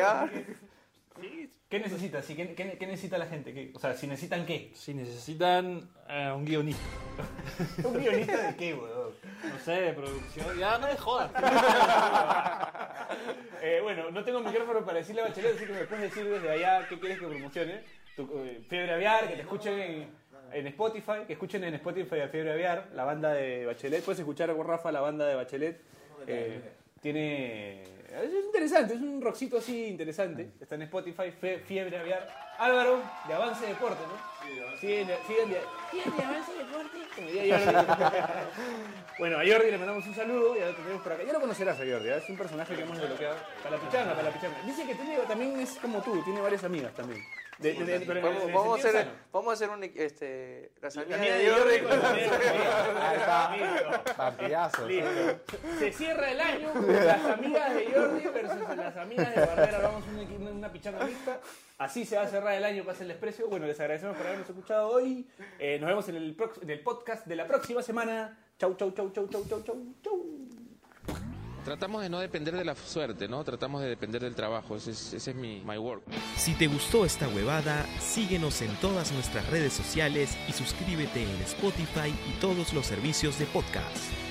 E: Sí. ¿Qué necesitas? Sí, ¿Qué, qué- qué necesita la gente? ¿Qué- o sea, si necesitan qué.
G: Si necesitan eh, un guionista,
E: ¿Un guionista de qué, weón?
G: no sé, de producción, ya no me jodas.
C: Eh, bueno, no tengo micrófono para decirle a Bachelet, así que me puedes decir desde allá qué quieres que promocione. Tu, eh, Fiebre Aviar, que te escuchen en, en Spotify, que escuchen en Spotify a Fiebre Aviar, la banda de Bachelet. Puedes escuchar con Rafa la banda de Bachelet. Eh, tiene. Es interesante, es un rockcito así interesante. Está en Spotify, Fe- Fiebre Aviar. Álvaro, de Avance Deporte, ¿no? Sí, de Avance. Siguen de, de Avance Deporte. Como diría Jordi. Bueno, a Jordi le mandamos un saludo, ya lo tenemos por acá. Ya lo conocerás a Jordi, ¿eh? es un personaje que hemos desbloqueado. Para la pichanga, para la pichanga. Dice que tiene, también es como tú, tiene varias amigas también. De- de- de- pero en-
D: Vamos, vamos hacer,
C: sano.
D: vamos a hacer un, este, las
C: La
D: amigas
C: amiga
D: de
C: con la
F: está.
C: Listo.
F: Partidazo.
C: Se cierra el año con las amigas de Jordi versus las amigas de Barbera. Vamos a una, pichanga mixta. Así se va a cerrar el año, pasa el desprecio. Bueno, les agradecemos por habernos escuchado hoy. Eh, nos vemos en el, en el podcast de la próxima semana. Chau, chau, chau, chau, chau, chau, chau, chau.
A: Tratamos de no depender de la suerte, ¿no? Tratamos de depender del trabajo. Ese es, ese es mi my work.
B: Si te gustó esta huevada, síguenos en todas nuestras redes sociales y suscríbete en Spotify y todos los servicios de podcast.